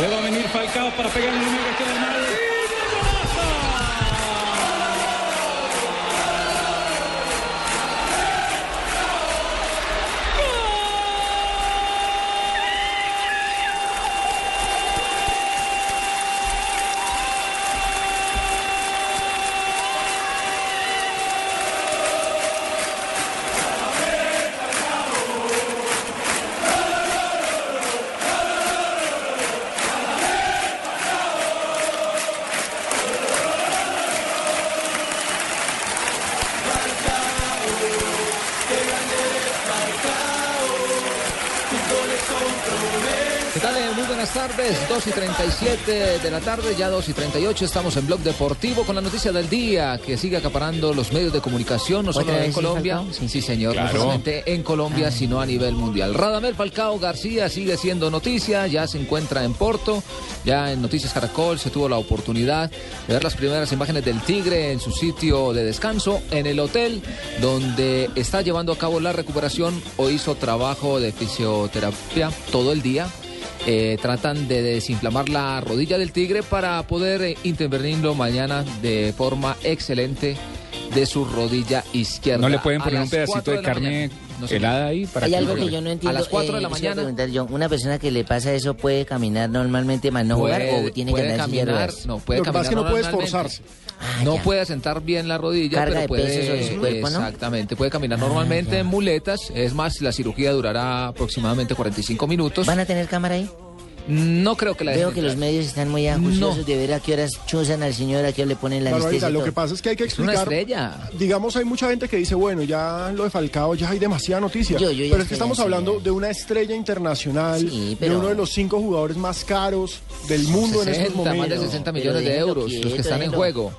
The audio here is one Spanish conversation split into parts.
Va a venir Falcao para pegarle el número que queda. 2 y 37 de la tarde, ya 2 y 38, estamos en Blog Deportivo con la noticia del día que sigue acaparando los medios de comunicación, no solo ¿Otra en Colombia, sí, señor, no solamente en Colombia, sino a nivel mundial. Radamel Falcao García sigue siendo noticia, ya se encuentra en Porto, ya en Noticias Caracol se tuvo la oportunidad de ver las primeras imágenes del Tigre en su sitio de descanso, en el hotel donde está llevando a cabo la recuperación o hizo trabajo de fisioterapia todo el día. Eh, tratan de desinflamar la rodilla del tigre para poder eh, intervenirlo mañana de forma excelente de su rodilla izquierda. ¿No le pueden poner un pedacito de carne mañana. No sé. helada ahí para Hay que algo que yo no entiendo. las cuatro de la eh, quisiera mañana. yo, ¿Una persona que le pasa eso puede caminar normalmente, más no jugar o tiene que andar caminar, no puede Lo que pasa es que no caminar puede esforzarse. Ah, no ya. puede sentar bien la rodilla, Carga pero de puede peso sobre su cuerpo, ¿no? Ah, exactamente, puede caminar normalmente en muletas. Es más, la cirugía durará aproximadamente 45 minutos. ¿Van a tener cámara ahí? No creo que la Veo que los medios están muy ajuiciosos No. de ver a qué horas chuzan al señor, a qué hora le ponen la anestesia. lo que pasa es que hay que Es una explicar. estrella. Digamos, hay mucha gente que dice, bueno, ya lo de Falcao ya hay demasiada noticia. Yo- yo pero es que estamos hablando de una estrella internacional, Sí, de pero- uno de los cinco jugadores más caros del mundo en estos 60, más momentos. de 60 Pero millones de euros, los quieto, que están en juego.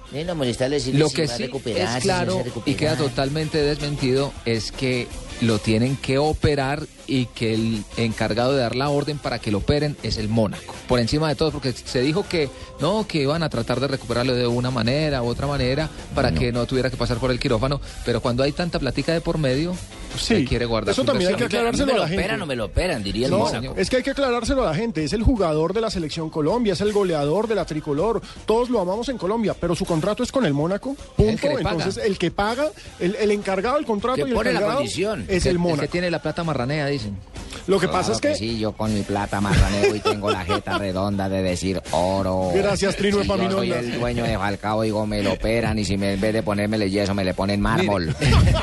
decirle Lo si que va a sí es si no claro se y queda totalmente desmentido es que lo tienen que operar y que el encargado de dar la orden para que lo operen es el Mónaco. Por encima de todo, porque se dijo que no, que iban a tratar de recuperarlo de una manera u otra manera para que no tuviera que pasar por el quirófano, pero cuando hay tanta platica de por medio, Sí, se quiere guardar eso también hay que aclarárselo ¿Me a lo la gente. operan o me lo operan? Diría el No, Mónaco. es que hay que aclarárselo a la gente. Es el jugador de la selección Colombia, es el goleador de la tricolor. Todos lo amamos en Colombia, pero su contrato es con el Mónaco. Punto. El que le paga. Entonces, el que paga, el, el encargado del contrato Que y el pone la condición. es el El Mónaco. que tiene la plata marranea, dicen. Lo que Claro pasa es que, sí, yo con mi plata marraneo y tengo la jeta redonda de decir oro. Gracias, Trino Si yo soy el dueño de Falcao, digo, me lo operan y si me, en vez de ponérmele yeso me le ponen mármol.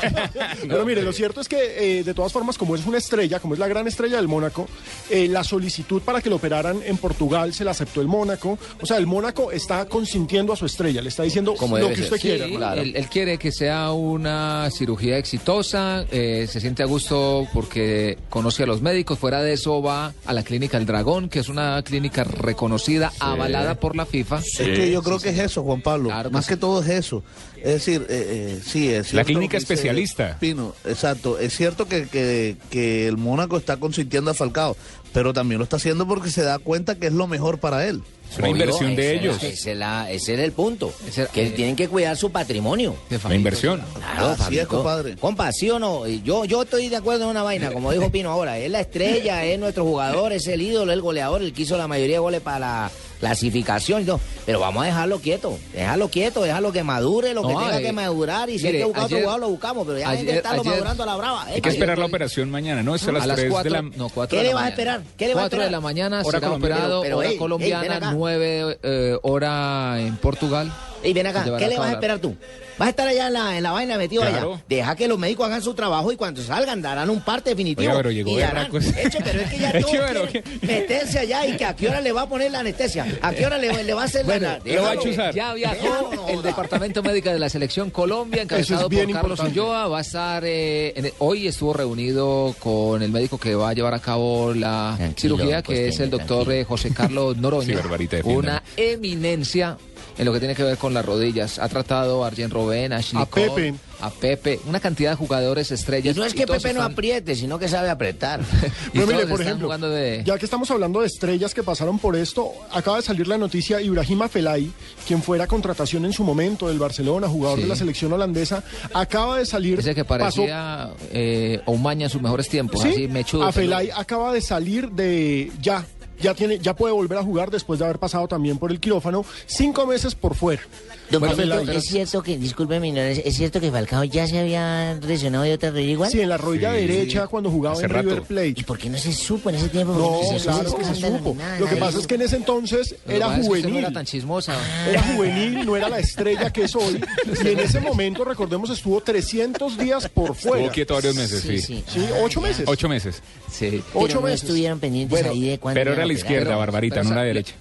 Pero mire, lo cierto es que eh, de todas formas, como es una estrella, como es la gran estrella del Mónaco, eh, la solicitud para que lo operaran en Portugal se la aceptó el Mónaco. O sea, el Mónaco está consintiendo a su estrella, le está diciendo Como lo que ser. usted quiera. Sí, claro. él, él quiere que sea una cirugía exitosa, eh, se siente a gusto porque conoce a los médicos. Fuera de eso va a la clínica El Dragón, que es una clínica reconocida, avalada por la FIFA. Es que yo creo que es eso, Juan Pablo. Claro que Más sí. que todo es eso. Es decir, eh, eh, sí, es La cierto clínica especialista. Pino, exacto. Es cierto que, que, que el Mónaco está consintiendo a Falcao, pero también lo está haciendo porque se da cuenta que es lo mejor para él. Es una inversión de Ese- ellos. Ese, es la- ese es el punto. Ese- que eh, tienen que cuidar su patrimonio. De La inversión. Claro, Así es, compadre. Compa, ¿sí o no? Yo, yo estoy de acuerdo en una vaina, como dijo Pino ahora. Es la estrella, es nuestro jugador, es el ídolo, el goleador, el que hizo la mayoría de goles para la clasificación todo. Pero vamos a dejarlo quieto, dejarlo quieto, dejarlo que madure lo que No, tenga eh, que madurar. Y si hay que buscar otro jugador, lo buscamos. Pero ya hay que estarlo ayer- madurando a la brava. Hay que esperar la operación mañana, ¿no? Es a las A las 3 cuatro, de la... no, cuatro ¿Qué de le la vas a mañana. esperar? ¿Qué le vas a 4 de esperar? la mañana Hora será operado, hora colombiana. 9 eh, hora en Portugal. Y ven acá, ¿qué le vas a esperar tú? ¿Vas a estar allá en la, en la vaina metido Claro. allá? Deja que los médicos hagan su trabajo y cuando salgan darán un parte definitivo. Oiga, pero llegó y. Eche, pero es que ya todos quieren meterse allá y que a qué hora le va a poner la anestesia, a qué hora le, le va a hacer Bueno, la... lo va a chuzar. Ya viajó el Departamento Médico de la Selección Colombia, encabezado por Carlos importante. Ulloa. Va a estar, eh, en- hoy estuvo reunido con el médico que va a llevar a cabo la Tranquilo, cirugía, que es el doctor tranquilo. eh, José Carlos Noroña. Sí, una eminencia en lo que tiene que ver con las rodillas. Ha tratado a Arjen Robben, a Ashley A Cole, Pepe. a Pepe, una cantidad de jugadores Y estrellas. no es que Pepe no están- apriete, sino que sabe apretar. y Pero mire, por ejemplo, de- ya que estamos hablando de estrellas que pasaron por esto, acaba de salir la noticia Ibrahima Felay, quien fuera contratación en su momento del Barcelona, jugador Sí. de la selección holandesa, acaba de salir. Ese que pasó- parecía eh, Oumaña en sus mejores tiempos, Sí, así mechudo. a Felay acaba de salir de ya. Ya, tiene, ya puede volver a jugar después de haber pasado también por el quirófano. Cinco meses por fuera. Don Bueno, Felay. es cierto que, disculpe mi ignorancia, es cierto que Falcao ya se había lesionado de otra rodilla igual. Sí, en la rodilla Sí. derecha cuando jugaba Hace en River rato. Plate. ¿Y por qué no se supo en ese tiempo? No, se claro supo que se supo. nada, Lo que pasa es que en ese entonces que era pasa es que no juvenil. era tan chismosa. Era juvenil, no era la estrella que es hoy. Y en ese momento, recordemos, estuvo 300 días por fuera. Estuvo quieto varios meses, sí. Sí, sí. Sí, ocho meses. Ocho meses. Sí. Pero ocho no meses. estuvieron pendientes Bueno, ahí de cuándo Pero era la izquierda, Barbarita, pero no a la derecha.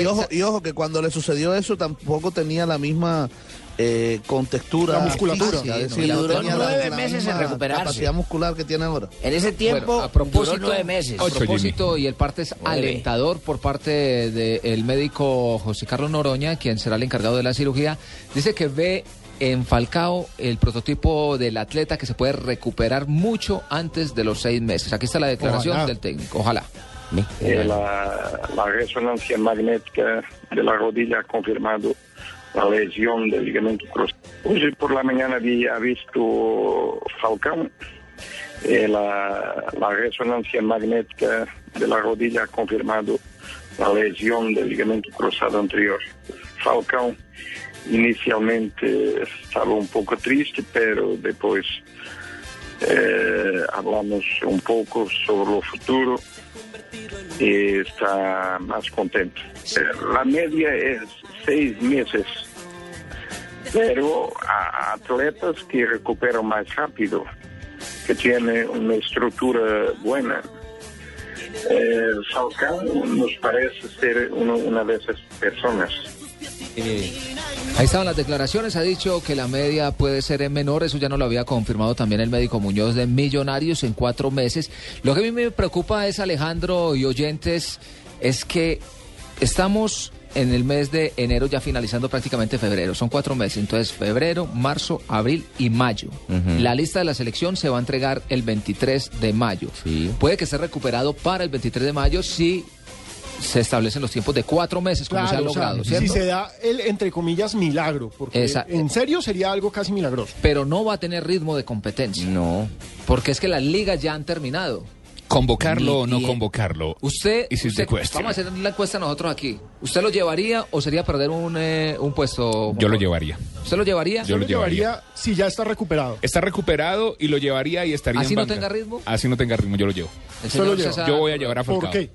Y ojo, sa- y ojo, que cuando le sucedió eso tampoco tenía la misma eh, contextura. La musculatura. física, Sí, es no, decir, y no duró tenía nueve meses en recuperarse. capacidad muscular que tiene ahora. En ese tiempo, Bueno, a propósito, duró nueve meses. A Ocho, propósito, y el parte es alentador por parte del médico José Carlos Noroña, quien será el encargado de la cirugía, dice que ve en Falcao el prototipo del atleta que se puede recuperar mucho antes de los seis meses. Aquí está la declaración Ojalá. del técnico. Ojalá. Eh, la, la resonancia magnética de la rodilla ha confirmado la lesión del ligamento cruzado. Hoy por la mañana había visto Falcão. Eh, la, la resonancia magnética de la rodilla ha confirmado la lesión del ligamento cruzado anterior. Falcão inicialmente estaba un poco triste, pero después eh, hablamos un poco sobre lo futuro está más contento. La media es seis meses, pero a atletas que recuperan más rápido, que tienen una estructura buena. Eh, nos parece ser una de esas personas. Ahí estaban las declaraciones, ha dicho que la media puede ser en menor, eso ya no lo había confirmado también el médico Muñoz de Millonarios en cuatro meses. Lo que a mí me preocupa es, Alejandro y oyentes, es que estamos en el mes de enero ya finalizando prácticamente febrero, son cuatro meses, entonces febrero, marzo, abril y mayo. La lista de la selección se va a entregar el 23 de mayo. Sí. Puede que esté recuperado para el 23 de mayo si se establecen los tiempos de cuatro meses, como se ha Claro, o sea, logrado, si ¿cierto? se da el, entre comillas, milagro, porque Esa- en serio sería algo casi milagroso. pero no va a tener ritmo de competencia. No. Porque es que las ligas ya han terminado. ¿Convocarlo o no convocarlo? Usted, is usted- vamos a hacer la encuesta nosotros aquí. ¿Usted lo llevaría o sería perder un, eh, un puesto? Yo lo llevaría. ¿Usted lo llevaría? Yo lo llevaría. si ya está recuperado. Está recuperado y lo llevaría y estaría ¿Así en no banca. tenga ritmo? Así no tenga ritmo, yo lo llevo. Yo voy a llevar a ¿Por Falcao. qué?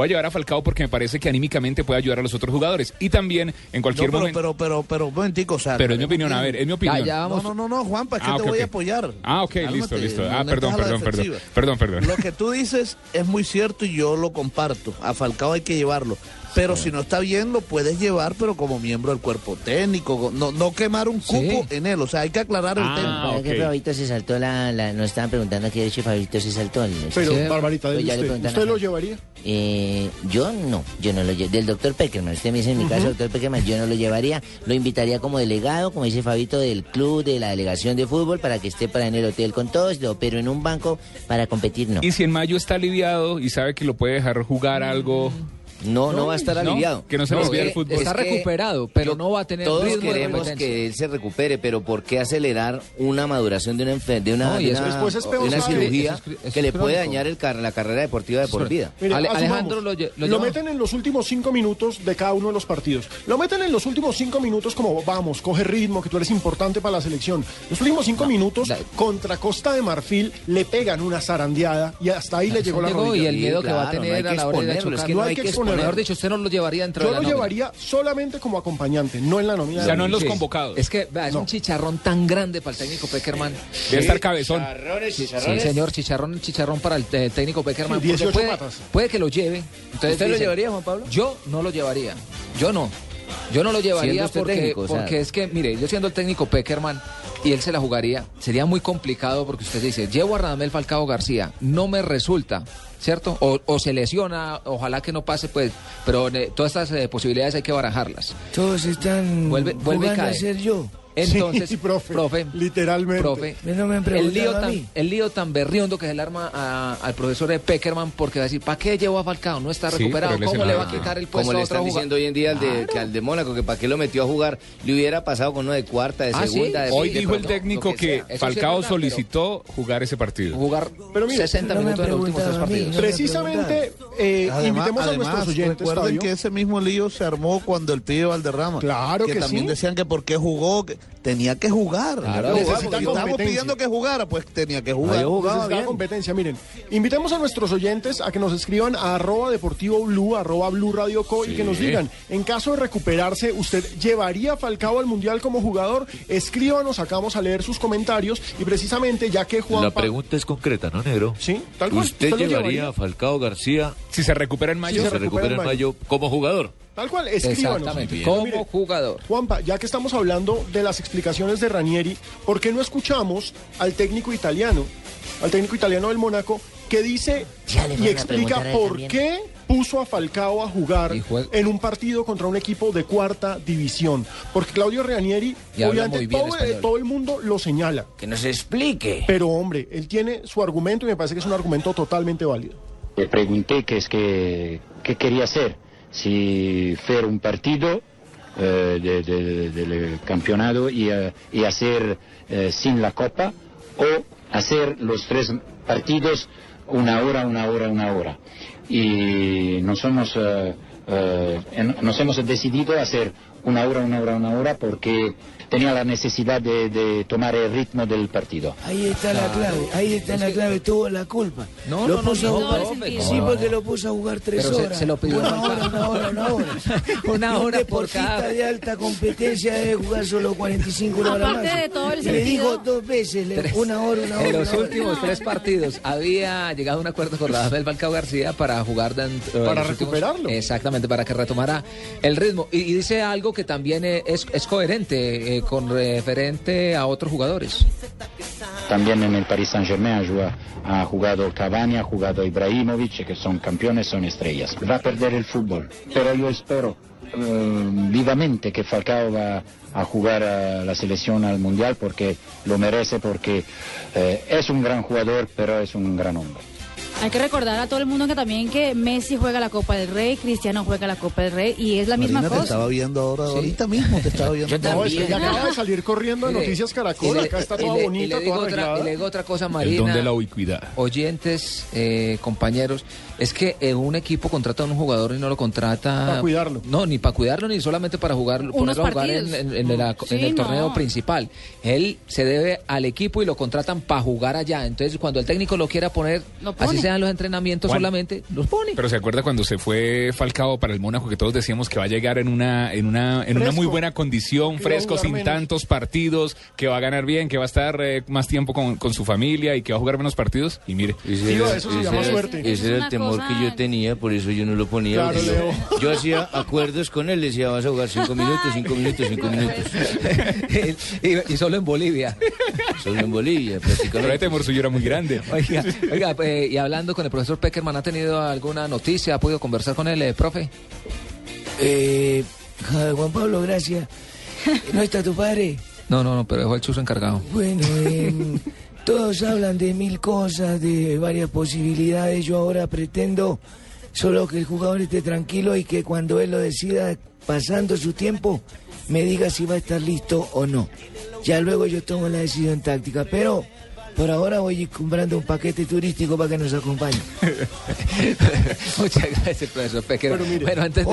Voy a llevar a Falcao porque me parece que anímicamente puede ayudar a los otros jugadores. Y también en No, cualquier pero, momento. pero, pero, pero, un momentico, o sea. Pero es mi opinión, a ver, es mi opinión. Ya, ya vamos. No, no, no, no, Juanpa, es que Ah, te voy a apoyar. Ah, ok, Cálmate, listo, listo. no- Ah, no perdón, perdón, perdón. Perdón, perdón. Lo que tú dices es muy cierto y yo lo comparto. A Falcao hay que llevarlo. Pero si no está bien, lo puedes llevar, pero como miembro del cuerpo técnico. No, no quemar un cupo Sí. en él. O sea, hay que aclarar el Ah, tema. ¿Verdad que. Fabito se saltó la, la- Nos estaban preguntando aquí, de hecho, Fabito se saltó. el- Pero, Sí. Barbarita, Pues usted, ¿usted a lo llevaría? Eh, yo no, yo no lo llevo. Del doctor Peckerman, usted me dice en mi caso, doctor Peckerman, yo no lo llevaría. Lo invitaría como delegado, como dice Fabito, del club, de la delegación de fútbol, para que esté para en el hotel con todos, lo- pero en un banco para competir no. Y si en mayo está aliviado y sabe que lo puede dejar jugar algo. No, no va a estar ¿no? aliviado. Que no se olvide el que fútbol. Está Es que recuperado, pero no va a tener Todos queremos que él se recupere, pero ¿por qué acelerar una maduración de una, de una, No, y de eso una- después es de peor, una ¿sabe? cirugía que es le puede dañar el car- la carrera deportiva de por vida? Mire, Ale- asumamos, Alejandro lo meten en los últimos cinco minutos de cada uno de los partidos. Lo meten en los últimos cinco minutos como, vamos, coge ritmo, que tú eres importante para la selección. Los últimos cinco minutos la- contra Costa de Marfil le pegan una zarandeada y hasta ahí le llegó la rodilla. y el Sí, miedo que va a tener a la hora de exponerlo, es chocar. que No hay que Mejor dicho, usted no lo llevaría dentro Yo de la lo nómina. llevaría solamente como acompañante, no en la nómina. O sea, no en los convocados. Es que vea, es un chicharrón tan grande para el técnico Peckerman. Debe estar cabezón. Sí, señor, chicharrón, chicharrón para el eh, técnico Peckerman. Sí, porque 18 puede, patas. puede que lo lleve. Entonces ¿Usted lo llevaría, Juan Pablo? Yo no lo llevaría. Yo no. Yo no lo llevaría usted porque, técnico, o sea. porque es que, mire, yo siendo el técnico Peckerman y él se la jugaría, sería muy complicado porque usted dice, llevo a Radamel Falcao García, no me resulta, ¿cierto? O, o se lesiona, ojalá que no pase, pues, pero eh, todas estas eh, posibilidades hay que barajarlas. Todos están Vuelve- vuelve a ser yo. Entonces, Sí, profe, profe, literalmente. profe, No me han el lío, tan, el lío tan berriondo que se le arma a- al profesor de Peckerman porque va a decir, ¿para qué llevó a Falcao? No está recuperado, ¿cómo le va a quitar el puesto Como le a otro están jugador? diciendo hoy en día al de, que al de Mónaco, que para qué lo metió a jugar, le hubiera pasado con uno de cuarta, de Ah, ¿sí? segunda, de Hoy de dijo el técnico que, Falcao verdad, solicitó jugar ese partido. Jugar Pero mire, 60 no me minutos en los últimos tres partidos. Precisamente, eh, Además, invitemos a nuestros oyentes, recuerden Fabio. que ese mismo lío se armó cuando el pibe Valderrama. Claro que también decían que por qué jugó, que tenía que jugar. Claro, Estábamos pidiendo que jugara, pues tenía que jugar. Necesitaba competencia. Miren, invitemos a nuestros oyentes a que nos escriban a arroba deportivo blue, arroba blue radio co y que nos digan, en caso de recuperarse, ¿usted llevaría a Falcao al Mundial como jugador? Escríbanos, sacamos a leer sus comentarios y precisamente ya que Juan La pregunta es concreta, ¿no, negro? Sí, tal cual. ¿Usted llevaría a Falcao García, Si se recupera en mayo, si se se recupera en mayo, como jugador? Tal cual, escríbanos. Exactamente, como mire, jugador. Juanpa, ya que estamos hablando de las explicaciones de Ranieri, ¿por qué no escuchamos al técnico italiano, al técnico italiano del Mónaco, que dice y explica por también. qué puso a Falcao a jugar en un partido contra un equipo de cuarta división? Porque Claudio Ranieri, obviamente todo el mundo lo señala, Que nos explique. pero hombre, él tiene su argumento y me parece que es un argumento totalmente válido. Le pregunté qué es que, qué quería hacer, si hacer un partido eh, de- de- del campeonato y, eh, y hacer eh, sin la copa o hacer los tres partidos una hora, una hora, una hora. Y nos hemos, nos hemos decidido hacer una hora, una hora, una hora porque tenía la necesidad de, de tomar el ritmo del partido. Ahí está la clave, ahí está la clave, tuvo la culpa. No, lo no, no, puso a no, jugar. profe, sí, porque lo puso a jugar tres Pero se- horas. se lo pidió una hora, una hora, una hora. Una Y un hora por cada- de alta competencia debe jugar solo 45 horas Aparte más. de todo el Y Le dijo dos veces, Tres. una hora, una hora. En los hora. últimos tres partidos había llegado a un acuerdo con Radamel Falcao García para jugar dentro de Para últimos- recuperarlo. exactamente, para que retomara el ritmo. Y, y dice algo que también eh, es, es coherente eh, con referente a otros jugadores. También en el Paris Saint Germain ha jugado, ha jugado Cavani, ha jugado Ibrahimovic, que son campeones, son estrellas. Va a perder el fútbol, pero yo espero eh, vivamente que Falcao va a jugar a la selección al Mundial porque lo merece, porque eh, es un gran jugador, pero es un gran hombre. Hay que recordar a todo el mundo que también que Messi juega la Copa del Rey, Cristiano juega la Copa del Rey y es la misma Marina, te cosa. estaba viendo ahora, ahorita mismo te estaba viendo. No, es que ya acaba de salir corriendo de Noticias y Caracol, le- acá está y toda le- y bonita, le digo toda otra, y le digo otra cosa, el Marina. don de la ubicuidad. oyentes, eh, compañeros, es que eh, un equipo contrata a un jugador y no lo contrata... Pa' cuidarlo. No, ni para cuidarlo, ni solamente para jugarlo, Unos ponerlo a jugar en, partidos. en- en la- Sí, en el torneo no. principal. Él se debe al equipo y lo contratan para jugar allá. Entonces, cuando el técnico lo quiera poner, Lo así sean los entrenamientos solamente, los pone. Pero se acuerda cuando se fue Falcao para el Mónaco que todos decíamos que va a llegar en una en una en una muy buena condición, Que fresco, jugar sin menos. tantos partidos, que va a ganar bien, que va a estar eh, más tiempo con, con su familia y que va a jugar menos partidos. Y mire, Tío, eso se llama suerte. Ese era el que yo tenía, por eso yo no lo ponía. Claro, yo- hacía acuerdos con él, le decía, vas a jugar cinco minutos, cinco minutos, cinco minutos. y, y solo en Bolivia. Solo en Bolivia, pero prácticamente. temor suyo era muy grande. Oiga, oiga, eh, y hablando con el profesor Peckerman, ¿ha tenido alguna noticia? ¿Ha podido conversar con él, eh, profe? Eh, Juan Pablo, gracias. ¿No está tu padre? No, no, no, pero dejó el chuzo encargado. Bueno, em, todos hablan de mil cosas, de varias posibilidades. Yo ahora pretendo solo que el jugador esté tranquilo y que cuando él lo decida, pasando su tiempo, me diga si va a estar listo o no. Ya luego yo tomo la decisión táctica. Pero Por ahora voy comprando un paquete turístico para que nos acompañe. Muchas gracias, profesor Pequero. Pero mire, bueno, antes de,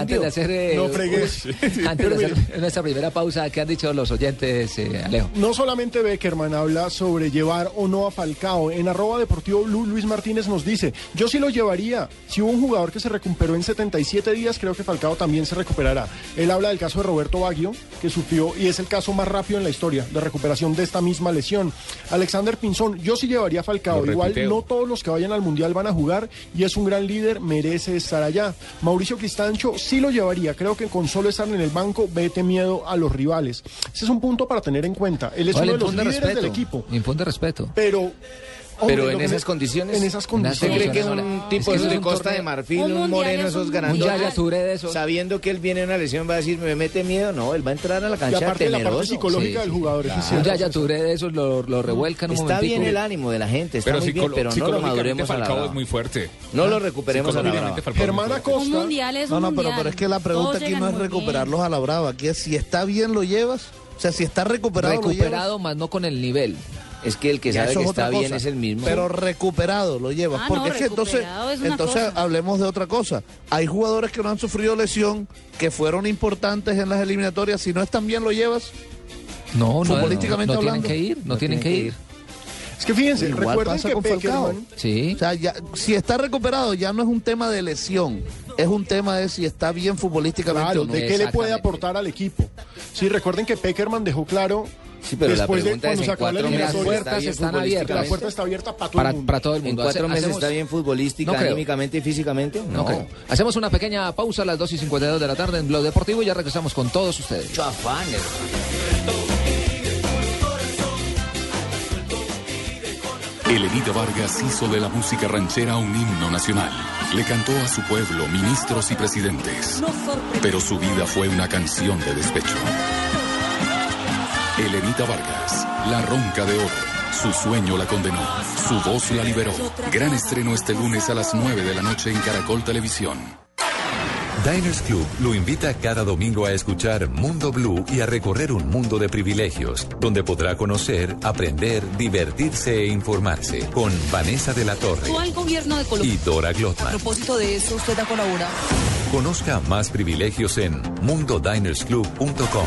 antes hacer, eh, No fregues. un- antes de hacer nuestra primera pausa, ¿qué han dicho los oyentes, eh, Alejo? No solamente Beckerman habla sobre llevar o no a Falcao. En arroba deportivo Blue, Luis Martínez nos dice, yo sí lo llevaría. Si hubo un jugador que se recuperó en 77 días, creo que Falcao también se recuperará. Él habla del caso de Roberto Baggio, que sufrió y es el caso más rápido en la historia de recuperación de esta misma lesión. Alexander Pinzón, yo sí llevaría a Falcao. Lo Igual no todos los que vayan al Mundial van a jugar y es un gran líder, merece estar allá. Mauricio Cristancho sí lo llevaría. Creo que con solo estar en el banco, vete miedo a los rivales. Ese es un punto para tener en cuenta. Él es uno de los líderes respeto, del equipo. Infunde respeto. Pero. Pero lo en esas condiciones. En esas ¿Usted condiciones. cree que no, un no, tipo es que de, Costa de Marfil, Un un, moreno, es esos esos. sabiendo que él viene en una lesión, va a decir, me mete miedo? No, él va a entrar a la Y cancha aparte de la parte temeroso. psicológica Sí, del jugador. eso es Un cierto. Yaya Touré de esos lo, lo revuelcan un Está momentico. bien el ánimo de la gente, está Pero, muy bien, pero no lo maduremos a la Falcao brava. es muy fuerte. No lo recuperemos a la brava. Germán fuerte. Un Acosta. mundial es No, un no, pero, mundial. pero es que la pregunta aquí no es recuperarlos a la brava. Aquí es si está bien lo llevas. O sea, si está recuperado. Recuperado, más no con el nivel. Es que el que Ya, sabe que es está bien es el mismo. Pero recuperado lo llevas. Ah, porque no, es que entonces, es entonces cosa. hablemos de otra cosa. Hay jugadores que no han sufrido lesión, que fueron importantes en las eliminatorias. Si no están bien, lo llevas. No, no, Futbolísticamente no, no tienen hablando. que ir, no, tienen que ir. Es que fíjense, Igual recuerden pasa que con Falcao. Sí. O sea, ya, si está recuperado, ya no es un tema de lesión. Es un tema de si está bien futbolísticamente Claro, o no. de qué le puede aportar al equipo. Sí, recuerden que Peckerman dejó claro. Sí, pero la después de pregunta es cuando en la cuatro meses Las eliminatoria, está puertas bien están abiertas. la puerta está abierta para todo Para, el mundo. para todo el En mundo. cuatro Hace- meses hacemos- está bien futbolística, No anímicamente y físicamente. No creo. Hacemos una pequeña pausa a las 2 y 52 de la tarde en Blog Deportivo y ya regresamos con todos ustedes. Mucho afán, hermano. Elenita Vargas hizo de la música ranchera un himno nacional. Le cantó a su pueblo ministros y presidentes. Pero su vida fue una canción de despecho. Elenita Vargas, la ronca de oro. Su sueño la condenó. Su voz la liberó. Gran estreno este lunes a las 9 de la noche en Caracol Televisión. Diners Club lo invita cada domingo a escuchar Mundo Blue y a recorrer un mundo de privilegios, donde podrá conocer, aprender, divertirse e informarse con Vanessa de la Torre ¿Cuál gobierno de y Colombia? Dora A Glotman. propósito de eso, usted ha colaborado. Conozca más privilegios en mundodinersclub.com.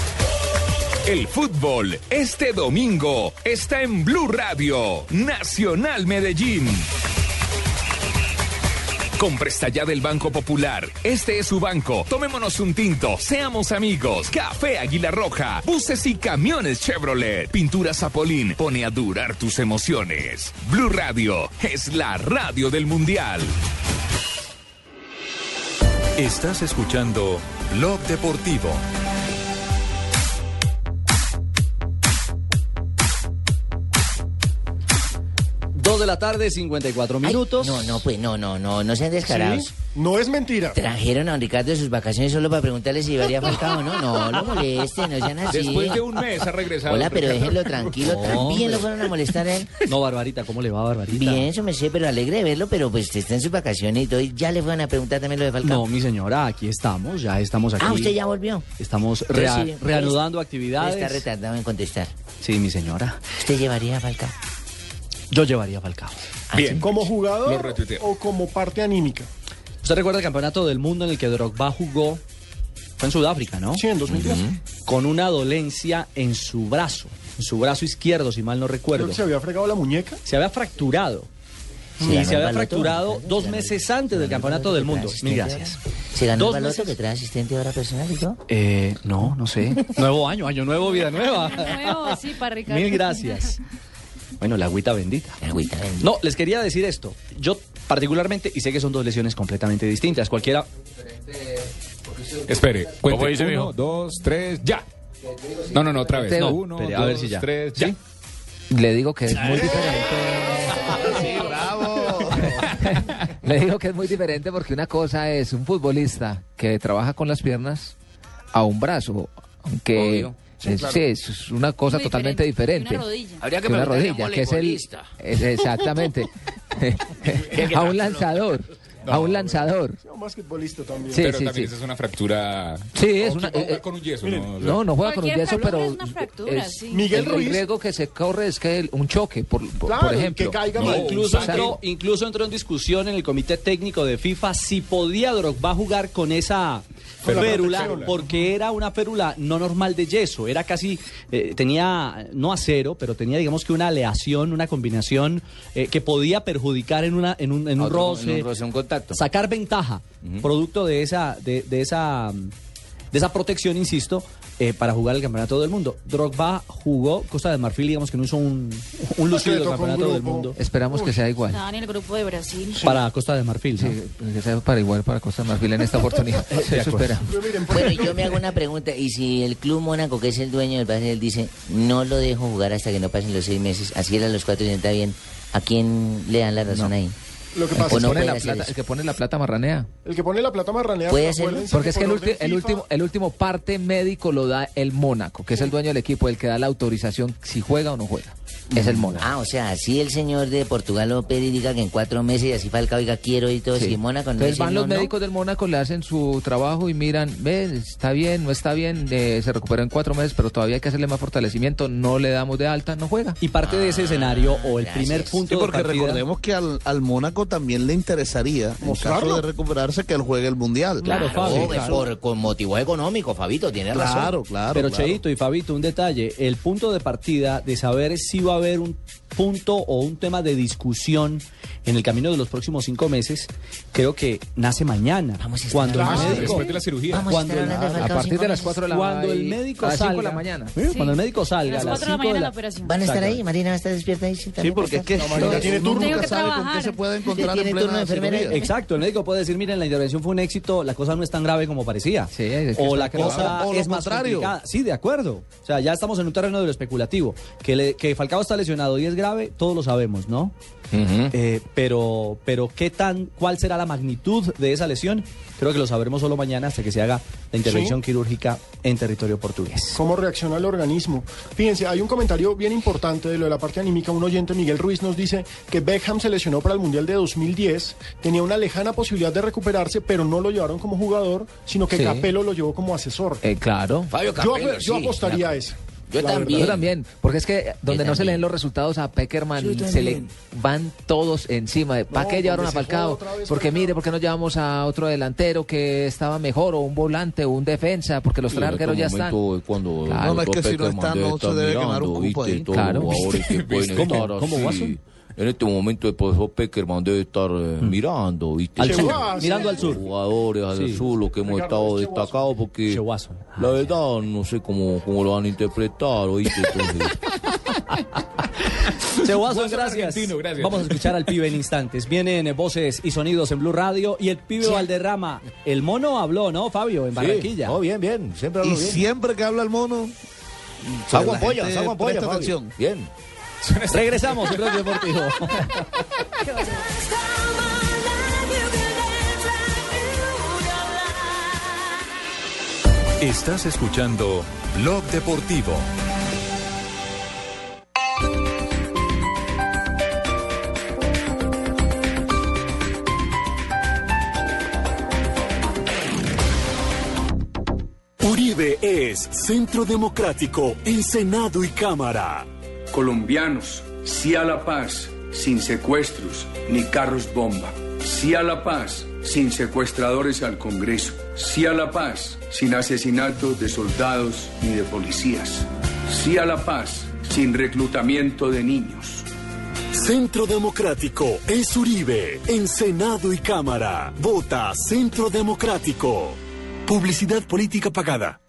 El fútbol este domingo está en Blue Radio, Nacional Medellín. Con presta ya del Banco Popular. Este es su banco. Tomémonos un tinto. Seamos amigos. Café Águila Roja. Buses y camiones Chevrolet. Pintura Zapolín. Pone a durar tus emociones. Blue Radio es la radio del Mundial. Estás escuchando Blog Deportivo. Dos de la tarde, 54 minutos. no, no, pues no, no, no, no sean descarados. Sí, no es mentira. Trajeron a don Ricardo de sus vacaciones solo para preguntarle si llevaría a Falcao, ¿no? No, no molesten, no sean así. Después de un mes ha regresado. Hola, pero déjenlo tranquilo. No, También hombre. lo fueron a molestar a él. No, Barbarita, ¿cómo le va, Barbarita? Bien, eso me sé, pero alegre de verlo, pero pues está en sus vacaciones y todo. y Ya le fueron a preguntar también lo de Falcao. No, mi señora, aquí estamos, ya estamos aquí. Ah, usted ya volvió. Estamos Entonces, rea- sí, reanudando pues, actividades. Está retardado en contestar. Sí, mi señora. ¿Usted llevaría a Falcao? Yo llevaría a Falcao. Bien, ¿como jugador o como parte anímica? ¿Usted recuerda el campeonato del mundo en el que Drogba jugó? Fue en Sudáfrica, ¿no? Sí, en 2010. Con una dolencia en su brazo, en su brazo izquierdo, si mal no Creo recuerdo. que se había fregado la muñeca. Se había fracturado. ¿Se y se había fracturado dos meses antes del campeonato del mundo. Mil gracias. ¿Se ganó Dos el baloto meses- que trae asistente de hora personal y todo? Eh, no, no sé. Nuevo año, año nuevo, vida nueva. Nuevo, sí, para Ricardo. Mil gracias. Bueno, la agüita bendita. La agüita bendita. No, les quería decir esto. Yo particularmente, y sé que son dos lesiones completamente distintas, cualquiera... Espere, ¿Cómo cuente. dice, Uno, mijo? dos, tres, ya. No, no, no, otra vez. No, uno, dos, a ver si ya. tres, ya. Le digo que es muy diferente. Le digo que es muy diferente porque una cosa es un futbolista que trabaja con las piernas a un brazo, aunque Obvio. Sí, es, claro. sí, es una cosa Muy totalmente diferente. diferente. Una rodilla. Habría que una preguntarle a un rodilla, que es el es exactamente a un lanzador, a un lanzador. Un basquetbolista también. Sí, pero sí, también sí. esa es una fractura. Sí, es ¿O una- eh, con un yeso, miren, ¿no? No, no juega con un yeso, pero es una fractura, es- sí. Miguel el, el Ruiz. riesgo que se corre es que el- un choque, por, por, Claro, por ejemplo. que caiga No. Incluso entró, incluso entró en discusión en el comité técnico de FIFA si podía Drogba jugar con esa férula, porque era una férula no normal de yeso, era casi, eh, tenía, no acero, pero tenía digamos que una aleación, una combinación eh, que podía perjudicar en, una, en un, en un Otro- roce, en un roce, un contacto. sacar ventaja, producto de esa, de, de esa, de esa protección, insisto, eh, para jugar el campeonato del mundo. Drogba jugó Costa de Marfil, digamos que no hizo un, un lucido un campeonato del mundo. Esperamos que sea igual. Estaban en el grupo de Brasil. Para Costa de Marfil, ¿no? Sí, que sea para igual para Costa de Marfil en esta oportunidad. Eso Bueno, yo me hago una pregunta. ¿Y si el Club Mónaco, que es el dueño del Brasil, dice no lo dejo jugar hasta que no pasen los seis meses, así era los cuatro y está bien, ¿a quién le dan la razón ahí? Lo que pasa El es no que la plata- el que pone la plata marranea. el que pone la plata marranea. ¿Puede acuérdense Porque es que el, ulti- el último el último parte médico lo da el Mónaco, que es el dueño del equipo, el que da la autorización si juega o no juega. Es el Mónaco. Ah, o sea, si el señor de Portugal lo pide y diga que en cuatro meses y así Falcao diga quiero y todo, Sí. si Mónaco no Entonces van los no. médicos del Mónaco, le hacen su trabajo y miran, ve, está bien, no está bien, eh, se recuperó en cuatro meses, pero todavía hay que hacerle más fortalecimiento, no le damos de alta, no juega. Y parte de ese escenario o el gracias. primer punto Sí, porque de partida, recordemos que al, al Mónaco también le interesaría, en caso de recuperarse, que él juegue el Mundial. Claro, Fabio, pues, por, con motivos económicos, Fabito, tiene razón. Claro, claro. Pero claro. Cheito y Fabito, un detalle, el punto de partida de saber si va a haber un punto o un tema de discusión en el camino de los próximos cinco meses, creo que nace mañana. Vamos a estar cuando el de- médico, Después de la cirugía. Vamos a cuando estar el- de A Falcao partir de las meses. 4 de la cuando el médico a las cinco salga de la mañana. ¿eh? cuando el médico A salga a las 4 de la 5 mañana de la la operación. ¿Van a estar ahí? ¿Marina va a estar despierta ahí? Sí, porque es que Marina tiene turno. que sabe con qué se puede encontrar en turno plena de enfermera. cirugía. Exacto, el médico puede decir, miren, la intervención fue un éxito, la cosa no es tan grave como parecía. Sí, es que o la cosa. O es más contrario. complicada. Sí, de acuerdo. O sea, ya estamos en un terreno de lo especulativo. Que, le- que Falcao está lesionado y es grave, todos lo sabemos, ¿no? Eh, pero, pero ¿qué tan, cuál será la magnitud de esa lesión? Creo que lo sabremos solo mañana hasta que se haga la intervención quirúrgica en territorio portugués. cómo reacciona el organismo. Fíjense, hay un comentario bien importante de lo de la parte anímica. Un oyente, Miguel Ruiz, nos dice que Beckham se lesionó para el Mundial de 2010, tenía una lejana posibilidad de recuperarse, pero no lo llevaron como jugador, sino que Sí. Capello lo llevó como asesor. Eh, claro. Fabio yo, Capello, yo sí, apostaría me a eso. Yo la también. Yo también, porque es que donde no se también. leen los resultados a Peckerman se le van todos encima. de, ¿Para No, qué llevaron a Falcao? Porque mire, ¿por qué no llevamos a otro delantero que estaba mejor o un volante o un defensa? Porque los tres arqueros ya están. Cuando Claro. No, no, es que si no está, no se debe quemar un cupo ahí. Claro. ¿Cómo? En este momento el profesor Peckerman debe estar eh, mirando, ¿viste? Al sur, mirando al sur. Jugadores al Sí. sur, los que hemos Ricardo, estado destacados porque la verdad no sé cómo, cómo lo van a interpretar, ¿oíste? Entonces, Che gracias. argentino, gracias. Vamos a escuchar al pibe en instantes. Vienen eh, voces y sonidos en Blue Radio y el pibe Valderrama. El mono habló, ¿no, Fabio? En Barranquilla. Sí, no, bien, bien, siempre Y hablo bien. siempre que habla el mono, Salgo la gente en polla, presta Fabio. atención. Bien. Regresamos en Blog Deportivo. Estás escuchando Blog Deportivo. Uribe es Centro Democrático en Senado y Cámara. Colombianos, sí a la paz, sin secuestros ni carros bomba. Sí a la paz, sin secuestradores al Congreso. Sí a la paz, sin asesinatos de soldados ni de policías. Sí a la paz, sin reclutamiento de niños. Centro Democrático es Uribe en Senado y Cámara. Vota Centro Democrático. Publicidad política pagada.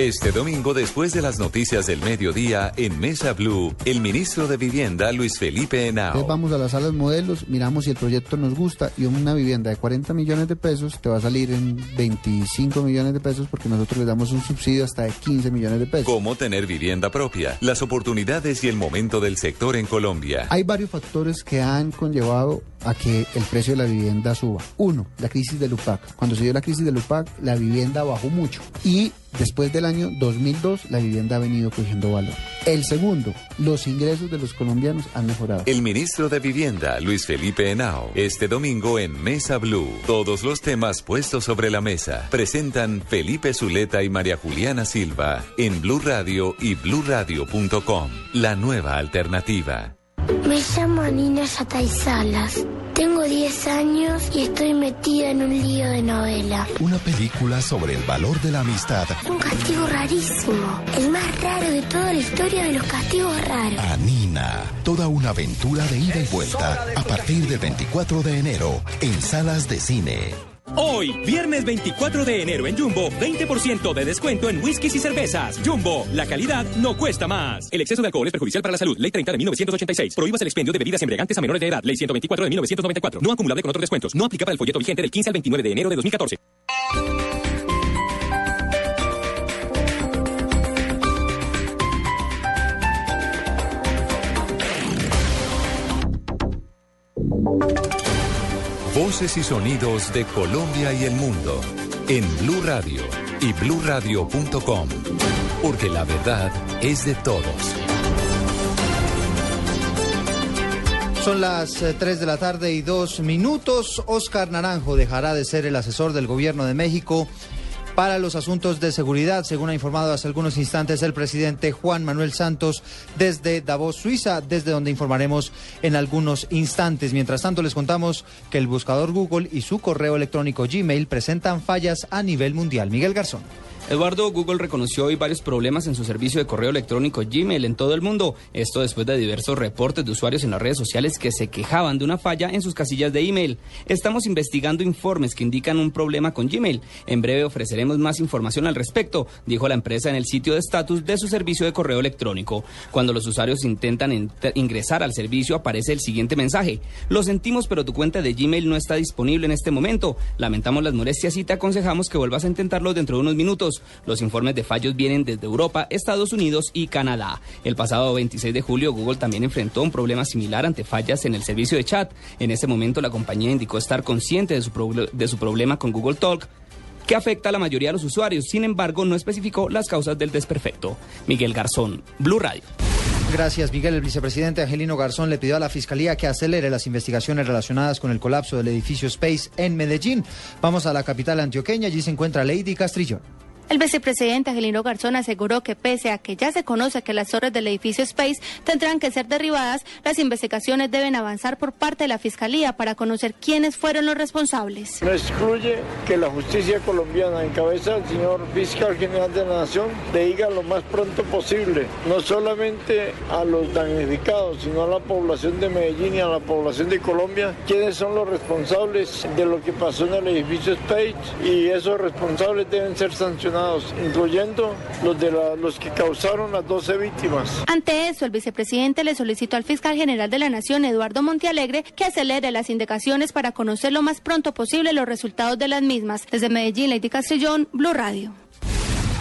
Este domingo, después de las noticias del mediodía, en Mesa Blue, el ministro de Vivienda, Luis Felipe Henao. vamos a las salas modelos, miramos si el proyecto nos gusta y una vivienda de 40 millones de pesos te va a salir en 25 millones de pesos porque nosotros le damos un subsidio hasta de 15 millones de pesos. Cómo tener vivienda propia, las oportunidades y el momento del sector en Colombia. Hay varios factores que han conllevado a que el precio de la vivienda suba. Uno, la crisis del UPAC. Cuando se dio la crisis del UPAC, la vivienda bajó mucho. Y después del año 2002, la vivienda ha venido cogiendo valor. El segundo, los ingresos de los colombianos han mejorado. El ministro de Vivienda, Luis Felipe Henao, este domingo en Mesa Blue. Todos los temas puestos sobre la mesa. Presentan Felipe Zuleta y María Juliana Silva en Blue Radio y bluradio.com. La nueva alternativa. Me llamo Nina Yataizalas. Tengo 10 años y estoy metida en un lío de novela. Una película sobre el valor de la amistad. Un castigo rarísimo. El más raro de toda la historia de los castigos raros. Anina. Toda una aventura de ida y vuelta a partir del 24 de enero en salas de cine. Hoy, viernes 24 de enero en Jumbo, 20% de descuento en whiskies y cervezas. Jumbo, la calidad no cuesta más. El exceso de alcohol es perjudicial para la salud. Ley 30 de 1986. Prohíbas el expendio de bebidas embriagantes a menores de edad. Ley 124 de 1994. No acumulable con otros descuentos. No aplica para el folleto vigente del 15 al 29 de enero de 2014. Voces y sonidos de Colombia y el mundo en Blue Radio y bluradio.com. Porque la verdad es de todos. Son las 3 de la tarde y dos minutos. Oscar Naranjo dejará de ser el asesor del gobierno de México para los asuntos de seguridad, según ha informado hace algunos instantes el presidente Juan Manuel Santos desde Davos, Suiza, desde donde informaremos en algunos instantes. Mientras tanto, les contamos que el buscador Google y su correo electrónico Gmail presentan fallas a nivel mundial. Miguel Garzón. Eduardo, Google reconoció hoy varios problemas en su servicio de correo electrónico Gmail en todo el mundo. Esto después de diversos reportes de usuarios en las redes sociales que se quejaban de una falla en sus casillas de email. Estamos investigando informes que indican un problema con Gmail. En breve ofreceremos más información al respecto, dijo la empresa en el sitio de estatus de su servicio de correo electrónico. Cuando los usuarios intentan ent- ingresar al servicio aparece el siguiente mensaje. Lo sentimos, pero tu cuenta de Gmail no está disponible en este momento. Lamentamos las molestias y te aconsejamos que vuelvas a intentarlo dentro de unos minutos. Los informes de fallos vienen desde Europa, Estados Unidos y Canadá. El pasado 26 de julio, Google también enfrentó un problema similar ante fallas en el servicio de chat. En ese momento, la compañía indicó estar consciente de su, problema con Google Talk que afecta a la mayoría de los usuarios. Sin embargo, no especificó las causas del desperfecto. Miguel Garzón, Blue Radio. Gracias, Miguel. El vicepresidente Angelino Garzón le pidió a la Fiscalía que acelere las investigaciones relacionadas con el colapso del edificio Space en Medellín. Vamos a la capital antioqueña. Allí se encuentra Lady Castrillón. El vicepresidente Angelino Garzón aseguró que pese a que ya se conoce que las torres del edificio Space tendrán que ser derribadas, las investigaciones deben avanzar por parte de la Fiscalía para conocer quiénes fueron los responsables. No excluye que la justicia colombiana, en cabeza del señor fiscal general de la Nación, le diga lo más pronto posible, no solamente a los damnificados, sino a la población de Medellín y a la población de Colombia, quiénes son los responsables de lo que pasó en el edificio Space y esos responsables deben ser sancionados, incluyendo los, de la- los que causaron las 12 víctimas. Ante eso, el vicepresidente le solicitó al fiscal general de la Nación, Eduardo Montealegre, que acelere las indicaciones para conocer lo más pronto posible los resultados de las mismas. Desde Medellín, Lady Castrillón, Blue Radio.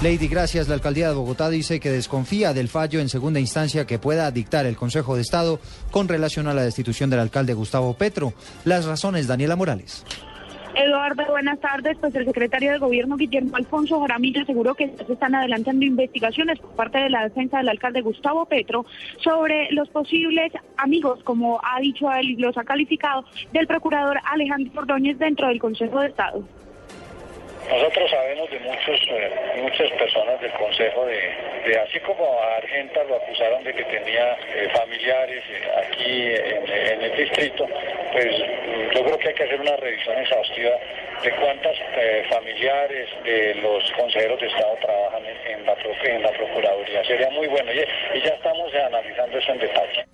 Lady, gracias. La alcaldía de Bogotá dice que desconfía del fallo en segunda instancia que pueda dictar el Consejo de Estado con relación a la destitución del alcalde Gustavo Petro. Las razones, Daniela Morales. Eduardo, buenas tardes. Pues el secretario de Gobierno, Guillermo Alfonso Jaramillo, aseguró que se están adelantando investigaciones por parte de la defensa del alcalde Gustavo Petro sobre los posibles amigos, como ha dicho él y los ha calificado, del procurador Alejandro Ordóñez dentro del Consejo de Estado. Nosotros sabemos de muchos, eh, muchas personas del Consejo de, así como a Argenta lo acusaron de que tenía eh, familiares eh, aquí en, el distrito, pues mm, yo creo que hay que hacer una revisión exhaustiva de cuántas familiares de los consejeros de Estado trabajan en, la, Procuraduría. Sería muy bueno y, y ya estamos analizando eso en detalle.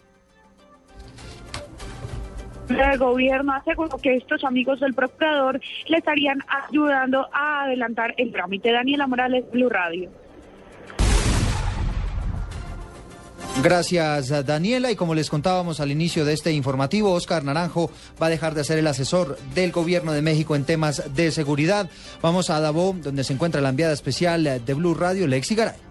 El gobierno aseguró que estos amigos del procurador le estarían ayudando a adelantar el trámite. Daniela Morales, Blue Radio. Gracias, Daniela. Y como les contábamos al inicio de este informativo, Oscar Naranjo va a dejar de ser el asesor del Gobierno de México en temas de seguridad. Vamos a Davos, donde se encuentra la enviada especial de Blue Radio, Lexi Garay.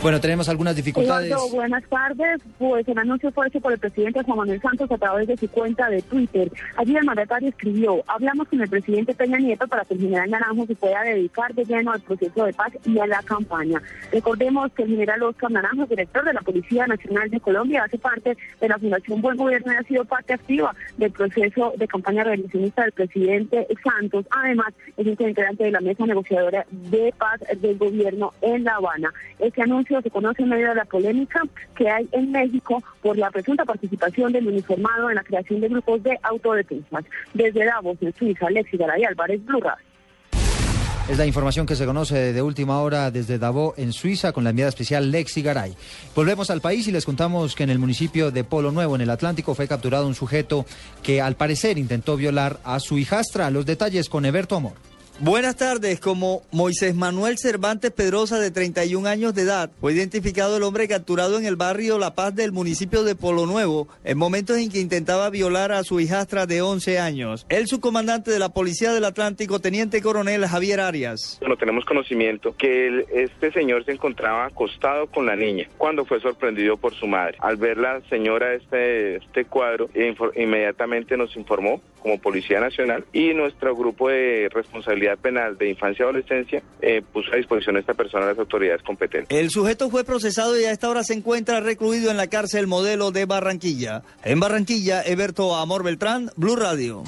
Bueno, tenemos algunas dificultades. Eduardo, buenas tardes. Pues el anuncio fue hecho por el presidente Juan Manuel Santos a través de su cuenta de Twitter. Allí el mandatario escribió, hablamos con el presidente Peña Nieto para que el general Naranjo se pueda dedicar de lleno al proceso de paz y a la campaña. Recordemos que el general Oscar Naranjo, director de la Policía Nacional de Colombia, hace parte de la Fundación Buen Gobierno y ha sido parte activa del proceso de campaña revolucionista del presidente Santos. Además, es integrante de la mesa negociadora de paz del gobierno en La Habana. Este anuncio se conoce en medio de la polémica que hay en México por la presunta participación del uniformado en la creación de grupos de autodefensas. Desde Davos, en Suiza, Alexi Garay Álvarez, Blue. Es la información que se conoce de última hora desde Davos, en Suiza, con la enviada especial Lexi Garay. Volvemos al país y les contamos que en el municipio de Polo Nuevo, en el Atlántico, fue capturado un sujeto que al parecer intentó violar a su hijastra. Los detalles con Eberto Amor. Buenas tardes. Como Moisés Manuel Cervantes Pedrosa, de 31 años de edad, fue identificado el hombre capturado en el barrio La Paz del municipio de Polo Nuevo, en momentos en que intentaba violar a su hijastra de 11 años. El subcomandante de la Policía del Atlántico, teniente coronel Javier Arias. Bueno, tenemos conocimiento que este señor se encontraba acostado con la niña cuando fue sorprendido por su madre. Al ver la señora este, este cuadro, inmediatamente nos informó como Policía Nacional y nuestro grupo de responsabilidad penal de infancia y adolescencia eh, puso a disposición a esta persona a las autoridades competentes. El sujeto fue procesado y a esta hora se encuentra recluido en la cárcel modelo de Barranquilla. En Barranquilla, Eberto Amor Beltrán, Blue Radio.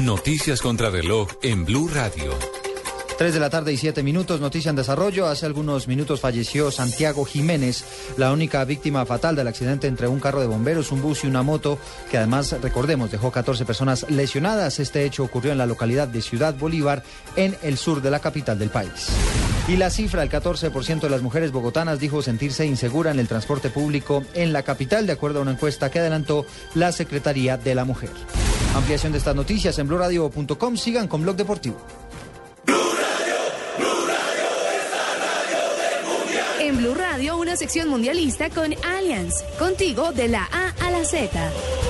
Noticias contra reloj en Blue Radio. 3 de la tarde y 7 minutos, noticia en desarrollo. Hace algunos minutos falleció Santiago Jiménez, la única víctima fatal del accidente entre un carro de bomberos, un bus y una moto, que además, recordemos, dejó 14 personas lesionadas. Este hecho ocurrió en la localidad de Ciudad Bolívar, en el sur de la capital del país. Y la cifra, el 14% de las mujeres bogotanas dijo sentirse insegura en el transporte público en la capital, de acuerdo a una encuesta que adelantó la Secretaría de la Mujer. Ampliación de estas noticias en blurradio.com. Sigan con Blog Deportivo. Sección mundialista con Allianz. Contigo de la A a la Z.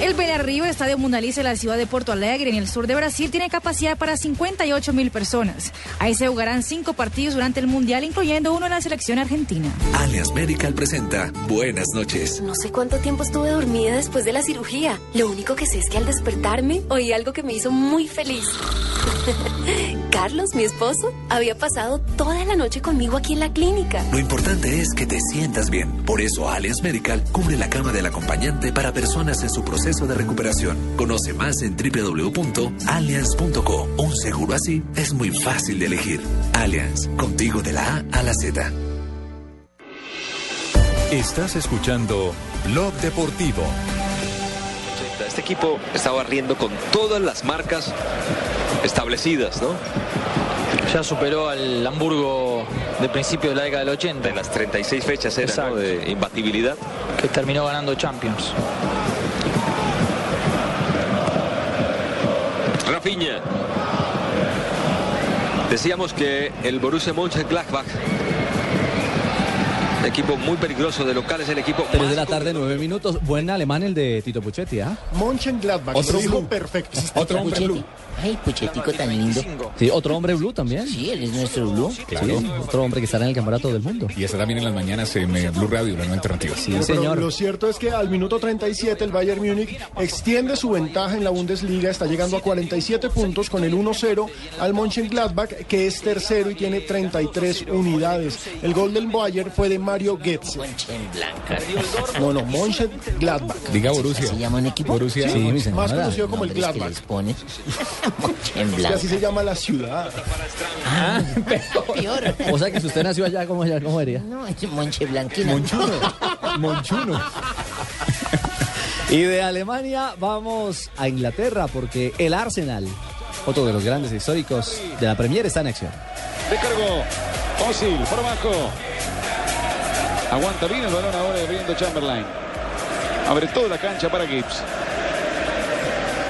El Belarrío, estadio mundialista de la ciudad de Porto Alegre, en el sur de Brasil, tiene capacidad para 58 mil personas. Ahí se jugarán cinco partidos durante el mundial, incluyendo uno en la selección argentina. Allianz Medical presenta Buenas noches. No sé cuánto tiempo estuve dormida después de la cirugía. Lo único que sé es que al despertarme oí algo que me hizo muy feliz. Carlos, mi esposo, había pasado toda la noche conmigo aquí en la clínica. Lo importante es que te sientas bien. Por eso Allianz Medical cubre la cama del acompañante para personas en su proceso de recuperación. Conoce más en www.allianz.co. Un seguro así es muy fácil de elegir. Allianz, contigo de la A a la Z. Estás escuchando Blog Deportivo. Este equipo está barriendo con todas las marcas establecidas, ¿no? Ya superó al Hamburgo de principio de la década del 80. De las 36 fechas era, ¿no? de imbatibilidad. Que terminó ganando Champions. Rafinha. Decíamos que el Borussia Mönchengladbach, equipo muy peligroso de locales, el equipo 3 más de la tarde, 9 minutos. Buen alemán el de Tito Puchetti, ¿ah? Mönchengladbach, Otro dijo perfecto. Otro blue. Ay, Puchetico tan lindo. Sí, otro hombre blue también. Sí, él es nuestro blue. Sí, otro hombre que estará en el campeonato del mundo. Y está también en las mañanas en eh, Blue Radio, la nueva alternativa. Sí, Pero señor. lo cierto es que al minuto 37 el Bayern Múnich extiende su ventaja en la Bundesliga, está llegando a 47 puntos con el 1-0 al Mönchengladbach, que es tercero y tiene 33 unidades. El gol del Bayern fue de Mario Götze. No, no, Mönchengladbach. Diga Borussia. ¿Se llama un equipo? Borussia. Sí, mi más conocido como el Gladbach. Es que así se llama la ciudad. Ah, peor. O sea que si usted nació allá, ¿cómo, allá, cómo sería? No, es Monche Blanquina. Monchuno. Monchuno. Y de Alemania vamos a Inglaterra porque el Arsenal, otro de los grandes históricos de la Premier, está en acción. Descargó. Fácil, por abajo. Aguanta bien el balón ahora abriendo Chamberlain. Abre toda la cancha para Gibbs.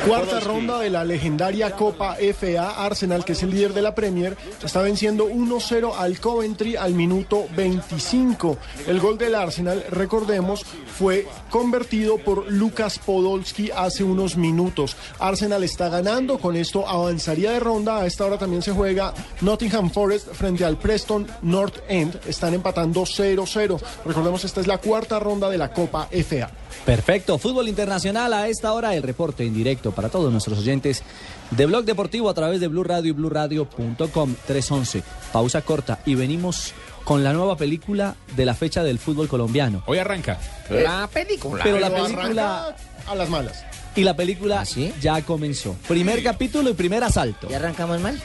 Cuarta ronda de la legendaria Copa FA. Arsenal, que es el líder de la Premier, está venciendo 1-0 al Coventry al minuto 25. El gol del Arsenal, recordemos, fue convertido por Lucas Podolski hace unos minutos. Arsenal está ganando, con esto avanzaría de ronda. A esta hora también se juega Nottingham Forest frente al Preston North End. Están empatando 0-0. Recordemos, esta es la cuarta ronda de la Copa FA. Perfecto, fútbol internacional a esta hora, el reporte en directo para todos nuestros oyentes de Blog Deportivo a través de Blue Radio y BlueRadio.com 311. Pausa corta y venimos con la nueva película de la fecha del fútbol colombiano. Hoy arranca. La película. Pero la película a las malas. y la película ¿Ah, ya comenzó. Primer capítulo y primer asalto. ¿Ya arrancamos mal?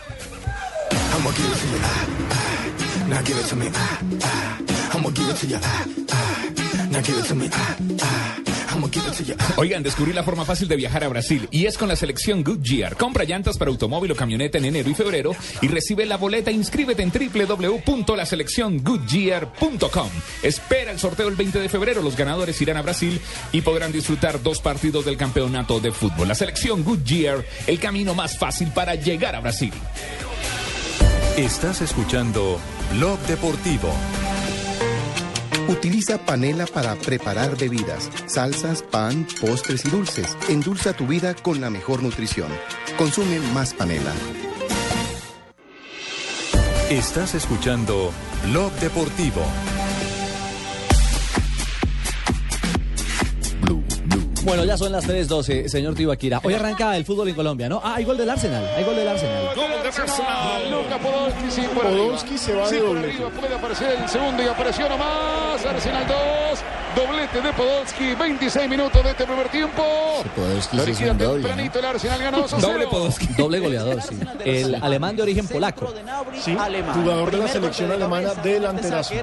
Oigan, descubrí la forma fácil de viajar a Brasil y es con la selección Goodyear. Compra llantas para automóvil o camioneta en enero y febrero y recibe la boleta. Inscríbete en www.laselecciongoodyear.com. Espera el sorteo el 20 de febrero. Los ganadores irán a Brasil y podrán disfrutar dos partidos del campeonato de fútbol. La selección Goodyear, el camino más fácil para llegar a Brasil. Estás escuchando Blog Deportivo. Utiliza panela para preparar bebidas, salsas, pan, postres y dulces. Endulza tu vida con la mejor nutrición. Consume más panela. Estás escuchando Blog Deportivo. Bueno, ya son las 3.12, señor Tibaquira. Hoy arranca el fútbol en Colombia, ¿no? Ah, hay gol del Arsenal, hay gol del Arsenal. Gol del Arsenal. Luca Podolski, sí, por Podolski arriba. se va Sí, de por arriba puede aparecer el segundo y apareció nomás. Arsenal 2. Doblete de Podolski. 26 minutos de este primer tiempo. Podolski Lo liquida tempranito el Arsenal ganó 2 Doble Podolski. Doble goleador, sí. El alemán de origen polaco. Sí, jugador de la selección alemana delanterazo.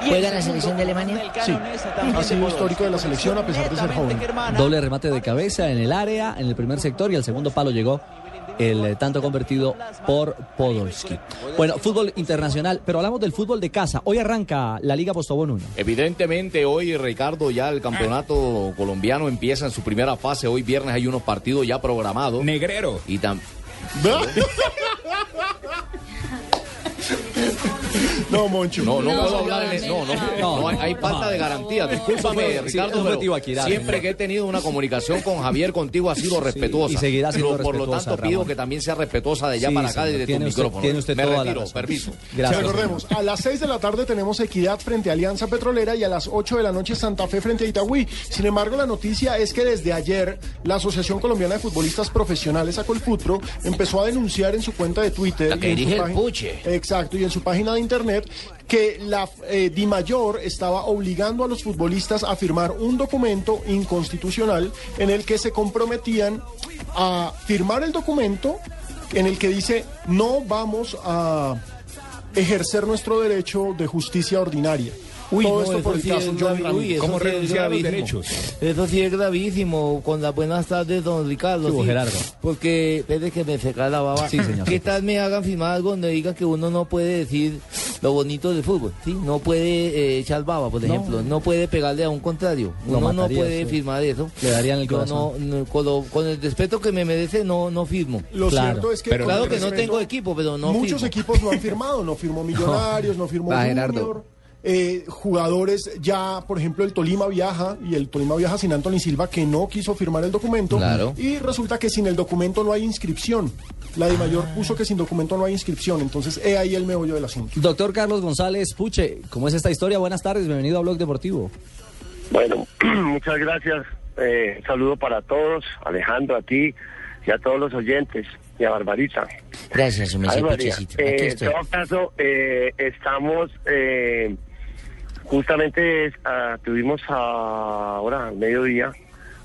¿Juega en la selección de Alemania? Sí, ha sido histórico de la selección a pesar de ser joven. Doble remate de cabeza en el área, en el primer sector y al segundo palo llegó el eh, tanto convertido por Podolski. Bueno, fútbol internacional, pero hablamos del fútbol de casa. Hoy arranca la Liga Postobón 1. Evidentemente hoy, Ricardo, ya el campeonato colombiano empieza en su primera fase. Hoy viernes hay unos partidos ya programados. Negrero. Y tam- No, Moncho. No, no, No, puedo hablar en eso. No, no, no, hay, hay falta de garantía. Discúlpame, Ricardo, pero siempre señor. que he tenido una comunicación con Javier contigo ha sido respetuosa. y seguirá siendo Pero Por lo tanto, pido que también sea respetuosa de allá Sí, para acá, desde tu usted- micrófono. tiene usted Me toda la retiro, razón. permiso. Gracias. Recordemos, a las 6 de la tarde tenemos Equidad frente a Alianza Petrolera y a las 8 de la noche Santa Fe frente a Itagüí. Sin embargo, la noticia es que desde ayer la Asociación Colombiana de Futbolistas Profesionales, Acolfutro, empezó a denunciar en su cuenta de Twitter. La que y en su dirige el página- Puche. Exacto, y en su página de internet que la eh, DIMAYOR estaba obligando a los futbolistas a firmar un documento inconstitucional en el que se comprometían a firmar el documento en el que dice no vamos a ejercer nuestro derecho de justicia ordinaria. Uy, Todo no, esto eso por sí es Ramírez. uy, ¿Cómo sí es renunciar a los derechos? Eso sí es gravísimo. Con las buenas tardes, don Ricardo. ¿Qué hubo, sí. Gerardo? Porque, desde que me seca la baba. Sí, señor. ¿Qué tal me hagan firmar algo donde diga que uno no puede decir lo bonito del fútbol? ¿sí? No puede eh, echar baba, por No. ejemplo. No puede pegarle a un contrario. Lo Uno no mataría, puede sí. firmar eso. Le darían el No, corazón. no, no, con, lo- con el respeto que me merece, no, no firmo. Lo Claro. cierto es que Pero Claro que no respeto, tengo equipo, pero no muchos firmo. equipos no han firmado, no firmó Millonarios, no firmó Va, Junior. Eh, jugadores ya, por ejemplo, el Tolima viaja y el Tolima viaja sin Anthony Silva que no quiso firmar el documento Claro. y resulta que sin el documento no hay inscripción. La de mayor puso que sin documento no hay inscripción, entonces he ahí el meollo del asunto. Doctor Carlos González Puche, ¿cómo es esta historia? Buenas tardes, bienvenido a Blog Deportivo. Bueno, muchas gracias. Eh, saludo para todos, Alejandro, a ti y a todos los oyentes y a Barbarita. Gracias, me eh, en todo caso, eh, estamos, eh, justamente ah, tuvimos ahora al mediodía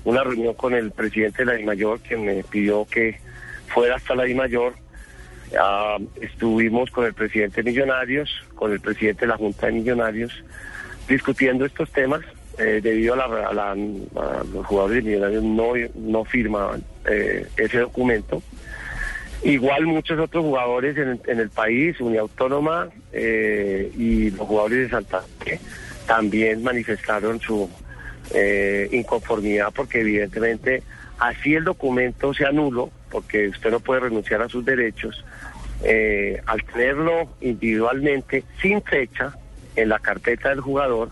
una reunión con el presidente de la DIMAYOR, que me pidió que fuera hasta la DIMAYOR. Ah, estuvimos con el presidente de Millonarios, con el presidente de la Junta de Millonarios, discutiendo estos temas. eh, debido a, la- a los jugadores de Millonarios no, no firmaban eh, ese documento. Igual muchos otros jugadores en, el país, Unidad Autónoma eh, y los jugadores de Santa también manifestaron su eh, inconformidad porque evidentemente así el documento sea nulo, porque usted no puede renunciar a sus derechos, eh, al tenerlo individualmente, sin fecha, en la carpeta del jugador,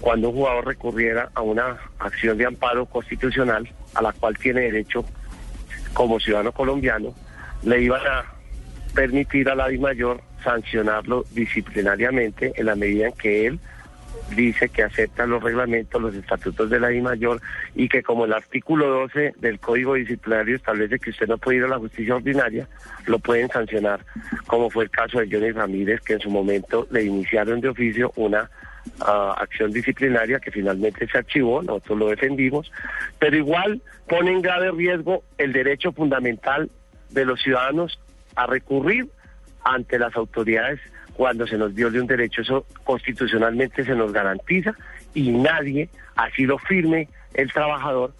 cuando un jugador recurriera a una acción de amparo constitucional a la cual tiene derecho como ciudadano colombiano, le iban a permitir a la mayor sancionarlo disciplinariamente en la medida en que él dice que acepta los reglamentos, los estatutos de la mayor y que como el artículo 12 del Código Disciplinario establece que usted no puede ir a la justicia ordinaria, lo pueden sancionar, como fue el caso de Johnny Ramírez, que en su momento le iniciaron de oficio una ah, acción disciplinaria que finalmente se archivó, nosotros lo defendimos, pero igual pone en grave riesgo el derecho fundamental de los ciudadanos a recurrir ante las autoridades cuando se nos viole un derecho. Eso constitucionalmente se nos garantiza y nadie, así lo firme el trabajador,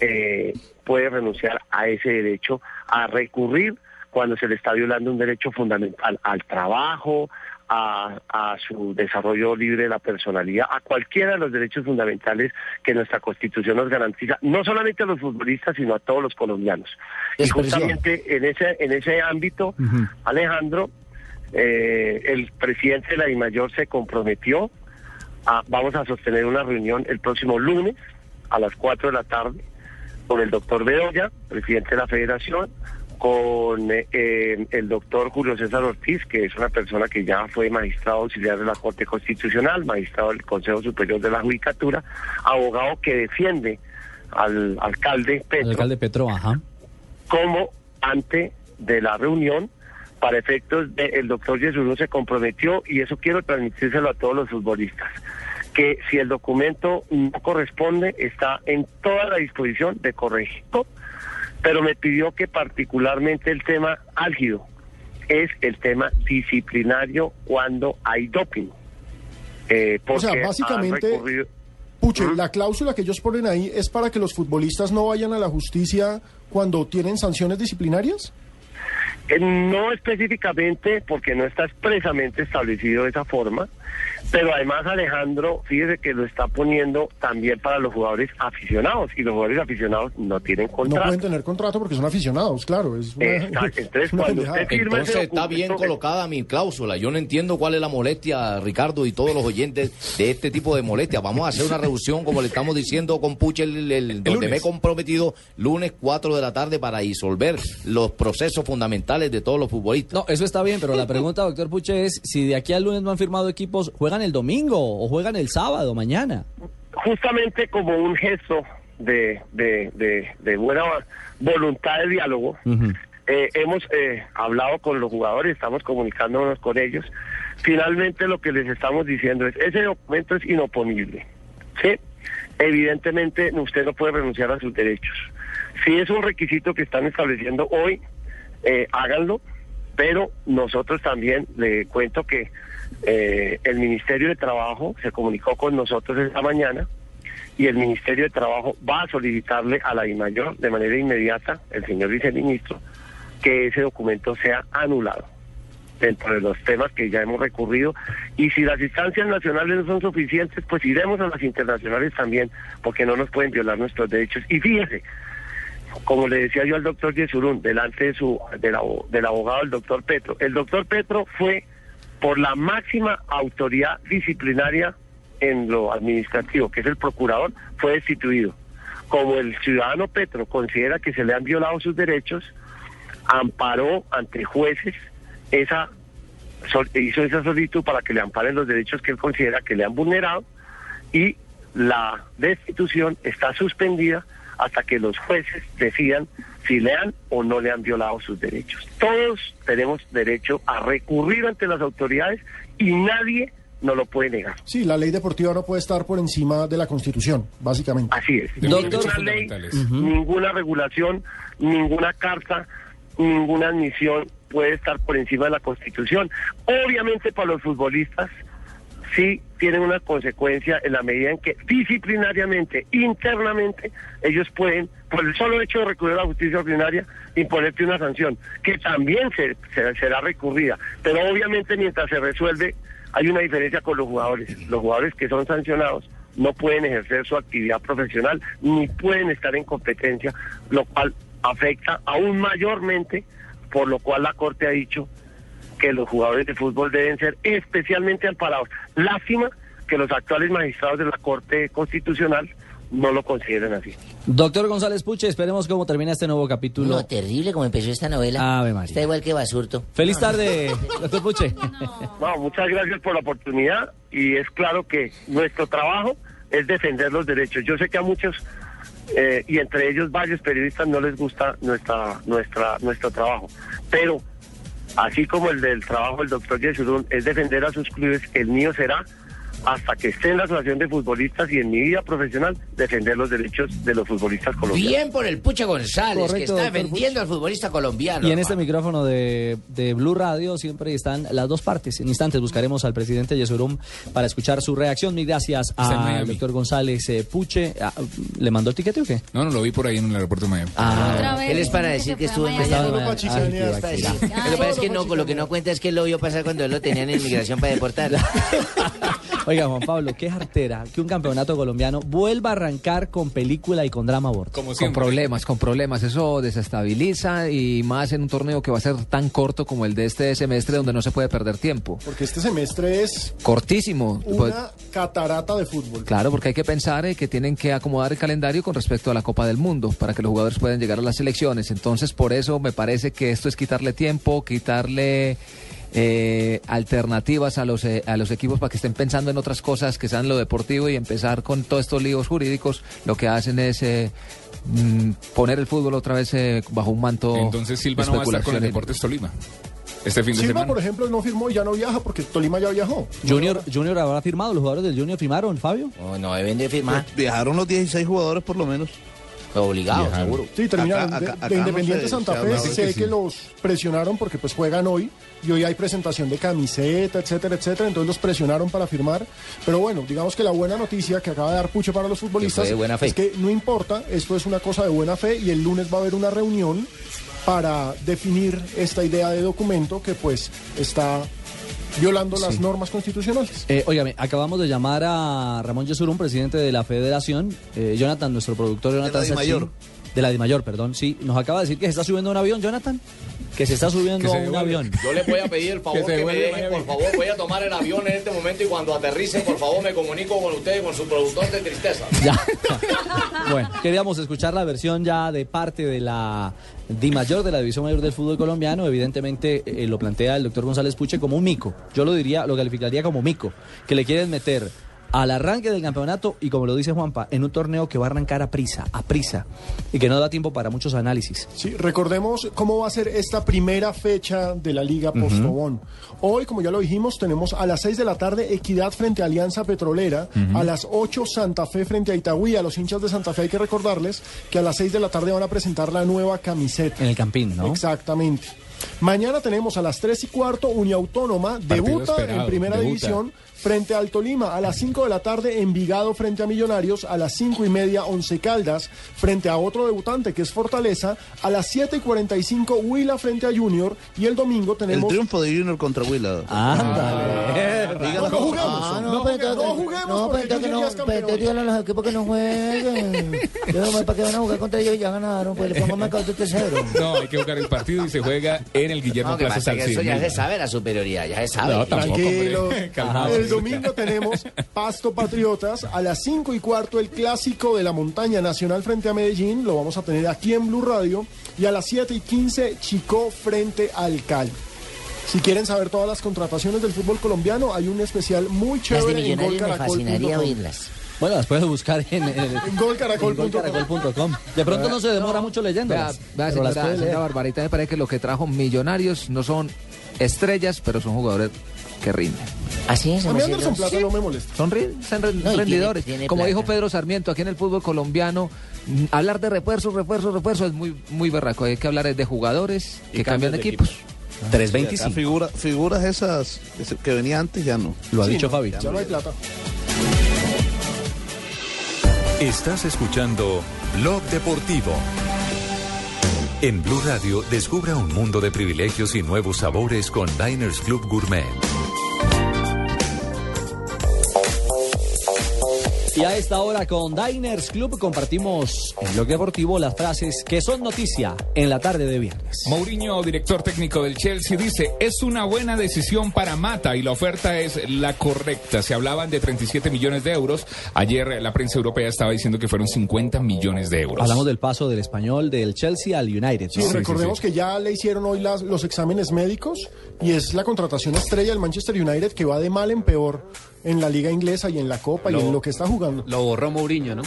eh, puede renunciar a ese derecho a recurrir cuando se le está violando un derecho fundamental al trabajo, a, a, su desarrollo libre de la personalidad, a cualquiera de los derechos fundamentales que nuestra Constitución nos garantiza, no solamente a los futbolistas, sino a todos los colombianos. Y justamente en ese, en ese ámbito, Alejandro, eh, el presidente de la DIMAYOR se comprometió, a, vamos a sostener una reunión el próximo lunes a las 4 de la tarde con el doctor Bedoya, presidente de la federación, con eh, eh, el doctor Julio César Ortiz, que es una persona que ya fue magistrado auxiliar de la Corte Constitucional, magistrado del Consejo Superior de la Judicatura, abogado que defiende al alcalde Petro. alcalde Petro, ajá. Como ante de la reunión, para efectos del el doctor Yesuno se comprometió, y eso quiero transmitírselo a todos los futbolistas, que si el documento no corresponde, está en toda la disposición de corregirlo pero me pidió que particularmente el tema álgido es el tema disciplinario cuando hay doping. Eh, o sea, básicamente, recurrido- Puche, la cláusula que ellos ponen ahí es para que los futbolistas no vayan a la justicia cuando tienen sanciones disciplinarias. Eh, no específicamente porque no está expresamente establecido de esa forma, pero además Alejandro, fíjese que lo está poniendo también para los jugadores aficionados y los jugadores aficionados no tienen No contrato. pueden tener contrato porque son aficionados, claro. Es una- Exacto, entonces una cuando usted firma Entonces ese está bien colocada mi cláusula. Yo no entiendo cuál es la molestia, Ricardo, y todos los oyentes de este tipo de molestias. Vamos a hacer una reducción, como le estamos diciendo con Puche, el, el- donde lunes. me he comprometido lunes 4 de la tarde para disolver los procesos fundamentales de todos los futbolistas. No, eso está bien, pero la pregunta, doctor Puche, es si de aquí al lunes no han firmado equipos, ¿juegan el domingo o juegan el sábado, mañana? justamente como un gesto de, de, de, de buena voluntad de diálogo, eh, hemos eh, hablado con los jugadores, estamos comunicándonos con ellos. Finalmente lo que les estamos diciendo es, ese documento es inoponible. ¿sí? Evidentemente usted no puede renunciar a sus derechos. Si es un requisito que están estableciendo hoy, eh, háganlo, pero nosotros también le cuento que eh, el Ministerio de Trabajo se comunicó con nosotros esta mañana y el Ministerio de Trabajo va a solicitarle a la DIMAYOR de manera inmediata, el señor viceministro, que ese documento sea anulado dentro de los temas que ya hemos recurrido. Y si las instancias nacionales no son suficientes, pues iremos a las internacionales también, porque no nos pueden violar nuestros derechos. Y fíjese, como le decía yo al doctor Yesurún, delante de su, del, del abogado, el doctor Petro, el doctor Petro fue por la máxima autoridad disciplinaria en lo administrativo, que es el procurador, fue destituido. Como el ciudadano Petro considera que se le han violado sus derechos, amparó ante jueces esa hizo esa solicitud para que le amparen los derechos que él considera que le han vulnerado y la destitución está suspendida hasta que los jueces decidan si le han o no le han violado sus derechos. Todos tenemos derecho a recurrir ante las autoridades y nadie nos lo puede negar. Sí, la ley deportiva no puede estar por encima de la Constitución, básicamente. Así es. Ninguna ley, ninguna regulación, ninguna carta, ninguna admisión puede estar por encima de la Constitución. Obviamente para los futbolistas sí tienen una consecuencia en la medida en que disciplinariamente, internamente, ellos pueden, por el solo hecho de recurrir a la justicia ordinaria, imponerte una sanción, que también se, se- será recurrida. Pero obviamente mientras se resuelve, hay una diferencia con los jugadores. Los jugadores que son sancionados no pueden ejercer su actividad profesional ni pueden estar en competencia, lo cual afecta aún mayormente, por lo cual la Corte ha dicho que los jugadores de fútbol deben ser especialmente amparados. Lástima que los actuales magistrados de la Corte Constitucional no lo consideren así. Doctor González Puche, esperemos cómo termina este nuevo capítulo. No, terrible como empezó esta novela. Ave María. Está igual que Basurto. Feliz tarde, doctor Puche. No, muchas gracias por la oportunidad y es claro que nuestro trabajo es defender los derechos. Yo sé que a muchos eh, y entre ellos varios periodistas no les gusta nuestra nuestra nuestro trabajo, pero así como el del trabajo del doctor Yesurún es defender a sus clubes, el mío será hasta que esté en la asociación de futbolistas y en mi vida profesional defender los derechos de los futbolistas colombianos. Bien por el Puche González, que está defendiendo al futbolista colombiano. Y en este micrófono de, de Blue Radio siempre están las dos partes. En instantes buscaremos al presidente Yesurum para escuchar su reacción. Mil gracias al Miami. doctor González eh, Puche. Ah, ¿Le mandó el tiquete o qué? No, no, lo vi por ahí en el aeropuerto de Miami. Ah, Él es para decir que estuvo en bacteria. bacteria. Lo que pasa es que no, lo que no cuenta es que él lo vio pasar cuando él lo tenían en inmigración para deportar. Oiga, Juan Pablo, qué jartera que un campeonato colombiano vuelva a arrancar con película y con drama a bordo. Con problemas, con problemas. Eso desestabiliza y más en un torneo que va a ser tan corto como el de este semestre donde no se puede perder tiempo. Porque este semestre es Cortísimo. Pues, una catarata de fútbol. Claro, porque hay que pensar eh, que tienen que acomodar el calendario con respecto a la Copa del Mundo para que los jugadores puedan llegar a las selecciones. Entonces, por eso me parece que esto es quitarle tiempo, quitarle eh, alternativas a los, eh, a los equipos para que estén pensando en otras cosas que sean lo deportivo y empezar con todos estos líos jurídicos. Lo que hacen es eh, mm, poner el fútbol otra vez eh, bajo un manto. Entonces Silva no va a estar con el. Deportes Tolima. Este fin de Silva, semana. por ejemplo, no firmó y ya no viaja porque Tolima ya viajó. Junior, Junior habrá firmado, los jugadores del Junior firmaron, Fabio. No, no deben de firmar. Viajaron los 16 jugadores por lo menos. Obligados, seguro. Sí, terminaron. Acá- de, acá- de acá no Independiente Santa Fe sé que que, sí. los presionaron porque pues juegan hoy y hoy hay presentación de camiseta, etcétera, etcétera. Entonces los presionaron para firmar. Pero bueno, digamos que la buena noticia que acaba de dar Pucho para los futbolistas Que fue de buena fe. es que no importa, esto es una cosa de buena fe y el lunes va a haber una reunión para definir esta idea de documento que pues está violando las normas constitucionales. Eh, óigame, acabamos de llamar a Ramón Yesurum, presidente de la federación. Eh, Jonathan, nuestro productor Jonathan Sachin, Dimayor. De la Dimayor, perdón, sí. Nos acaba de decir que se está subiendo a un avión, Jonathan. Que se está subiendo Que se a un devuelve. avión. Yo les voy a pedir el favor Que me dejen, por favor, voy a tomar el avión en este momento y cuando aterrice, por favor, me comunico con ustedes, con su productor de tristeza. Bueno, queríamos escuchar la versión ya de parte de la Di Mayor de la División Mayor del Fútbol Colombiano. Evidentemente eh, lo plantea el doctor González Puche como un mico. Yo lo diría, lo calificaría como mico, que le quieren meter al arranque del campeonato y como lo dice Juanpa, en un torneo que va a arrancar a prisa, a prisa, y que no da tiempo para muchos análisis. Sí, recordemos cómo va a ser esta primera fecha de la Liga. Postobón. Hoy, como ya lo dijimos, tenemos a las 6 de la tarde Equidad frente a Alianza Petrolera, a las 8 Santa Fe frente a Itagüí. A los hinchas de Santa Fe hay que recordarles que a las 6 de la tarde van a presentar la nueva camiseta. En el Campín, ¿no? Exactamente. Mañana tenemos a las 3 y cuarto Uniautónoma, debuta esperado, en primera debuta. división frente al Tolima. A las 5 de la tarde Envigado frente a Millonarios. A las 5 y media Once Caldas frente a otro debutante que es Fortaleza. A las 7 y 45 Huila frente a Junior. Y el domingo El tenemos... triunfo de Junior contra Huila. Ándale. No, no juguemos. Ah, no, no, pero entonces, no juguemos no, pero porque entonces que Junior ya no, es pero entonces díganle a los equipos que no jueguen. Yo, ¿Para qué van a jugar contra ellos? Ya ganaron, pues le pongo marcador de tercero. No, hay que jugar el partido y se juega en el Guillermo No, que Plaza que eso Salcín. ya se sabe la superioridad, ya se sabe. No, tampoco, Tranquilo. Calmado. El domingo tenemos Pasto Patriotas a las 5 y cuarto el clásico de la montaña nacional frente a Medellín. Lo vamos a tener aquí en Blue Radio. Y a las 7 y 15 Chico frente al Cali. Si quieren saber todas las contrataciones del fútbol colombiano, hay un especial muy Las de chévere en millonarios me fascinaría oírlas. Bueno, las puedes buscar en, en, En golcaracol.com. De pronto no se demora mucho leyéndolas. Vea, las señora Barbarita, me parece que lo que trajo Millonarios no son estrellas, pero son jugadores que rinden. Así es, A mí. Anderson Plata no me molesta. Son, ri- son re- No, y rendidores. tiene- tiene Como plata. dijo Pedro Sarmiento, aquí en el fútbol colombiano, mm, hablar de refuerzos, refuerzos, refuerzos es muy, muy berraco. Hay que hablar de jugadores que cambian de equipos. 325. Figura, figuras esas que venía antes ya no. Lo ha Sí, dicho no, Fabi. Ya no hay plata. Estás escuchando Blog Deportivo. En Blue Radio, descubra un mundo de privilegios y nuevos sabores con Diners Club Gourmet. Y a esta hora con Diners Club compartimos en bloque deportivo las frases que son noticia en la tarde de viernes. Mourinho, director técnico del Chelsea, dice, es una buena decisión para Mata y la oferta es la correcta. Se hablaban de 37 millones de euros. Ayer la prensa europea estaba diciendo que fueron 50 millones de euros. Hablamos del paso del español del Chelsea al United. Sí, ¿no? recordemos que ya le hicieron hoy las- los exámenes médicos y es la contratación estrella del Manchester United que va de mal en peor en la liga inglesa y en la Copa y en lo que está jugando. Lo borró Mourinho, ¿no?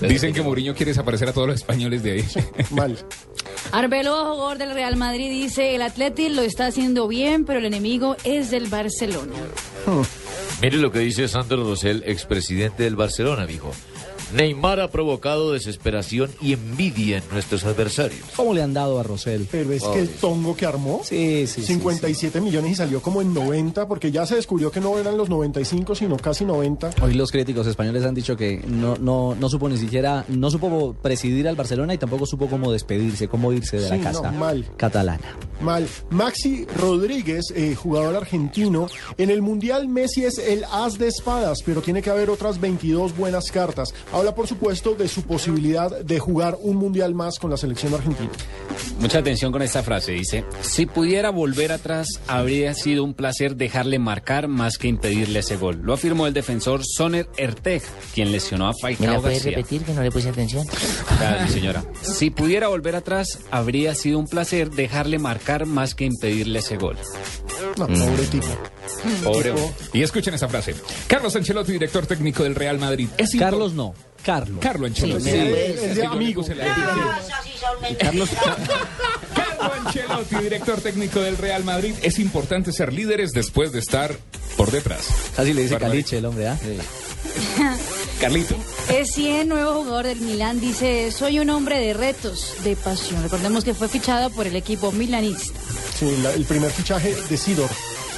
Dicen que Mourinho quiere desaparecer a todos los españoles de ahí. Mal. Arbeloa, jugador del Real Madrid, dice, el Atleti lo está haciendo bien, pero el enemigo es del Barcelona. Mire lo que dice Sandro Rosell, expresidente del Barcelona, dijo. Neymar ha provocado desesperación y envidia en nuestros adversarios. ¿Cómo le han dado a Rosell? Pero es que el tongo que armó, Sí, sí, sí, 57 millones y salió como en 90, porque ya se descubrió que no eran los 95, sino casi 90. Hoy los críticos españoles han dicho que no, no, no supo ni siquiera, no supo presidir al Barcelona y tampoco supo cómo despedirse, cómo irse de la Sí, no, casa mal. catalana. Mal. Maxi Rodríguez, eh, jugador argentino. En el Mundial Messi es el as de espadas, pero tiene que haber otras 22 buenas cartas. Habla, por supuesto, de su posibilidad de jugar un Mundial más con la selección argentina. Mucha atención con esta frase. Dice, si pudiera volver atrás, habría sido un placer dejarle marcar más que impedirle ese gol. Lo afirmó el defensor Soner Erteg, quien lesionó a ¿Me Falcao la puede García. repetir que no le puse atención? Claro, mi señora. Si pudiera volver atrás, habría sido un placer dejarle marcar más que impedirle ese gol. No, pobre tipo. Pobre. Y escuchen esa frase. Carlos Ancelotti, director técnico del Real Madrid. Es Carlos no, Carlos. Carlo Ancelotti. Sí, Sí, sí. es puse la Carlos, Carlo Ancelotti, director técnico del Real Madrid. Es importante ser líderes después de estar por detrás. Casi le dice Barbaridad. caliche el hombre, ¿ah? Carlito. Es 100, nuevo jugador del Milán, dice, soy un hombre de retos, de pasión. Recordemos que fue fichado por el equipo milanista. Sí, la- el primer fichaje de Sidor.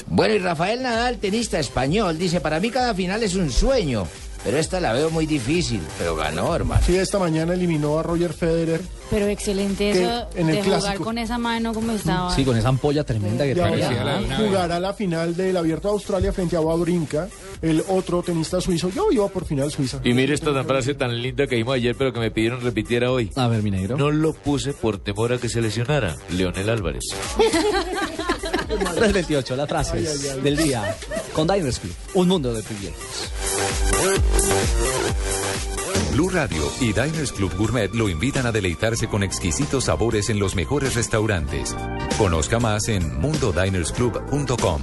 Bueno, y Rafael Nadal, tenista español, dice, para mí cada final es un sueño, pero esta la veo muy difícil, pero ganó, hermano. Sí, esta mañana eliminó a Roger Federer. Pero excelente eso en el de jugar clásico. con esa mano como estaba. Sí, con esa ampolla tremenda que tenía. jugará la final del Abierto de Australia frente a Wawrinka, el otro tenista suizo. Yo iba por final Suiza. Y mire esta frase tan linda que dijimos ayer, pero que me pidieron repitiera hoy. A ver, mi negro. No lo puse por temor a que se lesionara. Leonel Álvarez. 328, las frases del día con Diners Club. Un mundo de privilegios. Blue Radio y Diners Club Gourmet lo invitan a deleitarse con exquisitos sabores en los mejores restaurantes. Conozca más en mundodinersclub.com.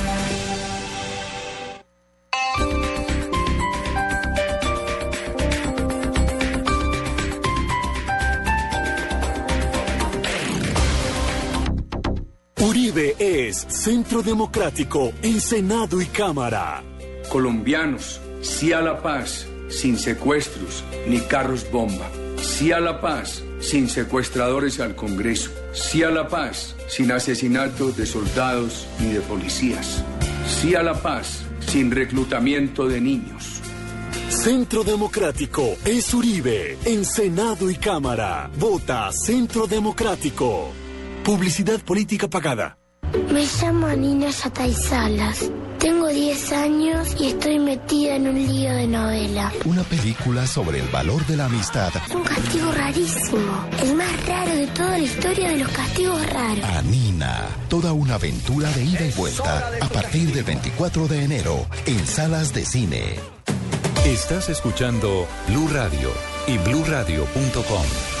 Centro Democrático en Senado y Cámara. Colombianos, sí a la paz, sin secuestros ni carros bomba. Sí a la paz, sin secuestradores al Congreso. Sí a la paz, sin asesinatos de soldados ni de policías. Sí a la paz, sin reclutamiento de niños. Centro Democrático es Uribe en Senado y Cámara. Vota Centro Democrático. Publicidad política pagada. Me llamo Nina Yatay Salas. Tengo 10 años y estoy metida en un lío de novela. Una película sobre el valor de la amistad. Un castigo rarísimo. El más raro de toda la historia de los castigos raros. Anina, toda una aventura de ida y vuelta a partir del 24 de enero en salas de cine. Estás escuchando Blue Radio y bluradio.com.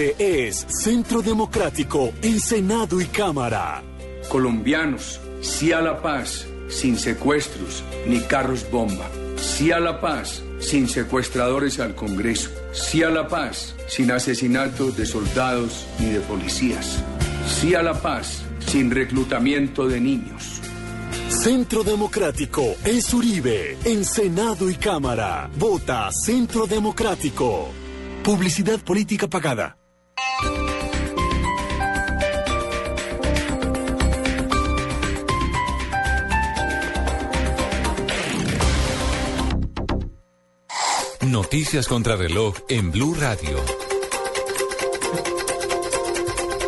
es Centro Democrático en Senado y Cámara. Colombianos, sí a la paz, sin secuestros ni carros bomba. Sí a la paz, sin secuestradores al Congreso. Sí a la paz, sin asesinatos de soldados ni de policías. Sí a la paz, sin reclutamiento de niños. Centro Democrático es Uribe en Senado y Cámara. Vota Centro Democrático. Publicidad política pagada. Noticias contra reloj en Blue Radio.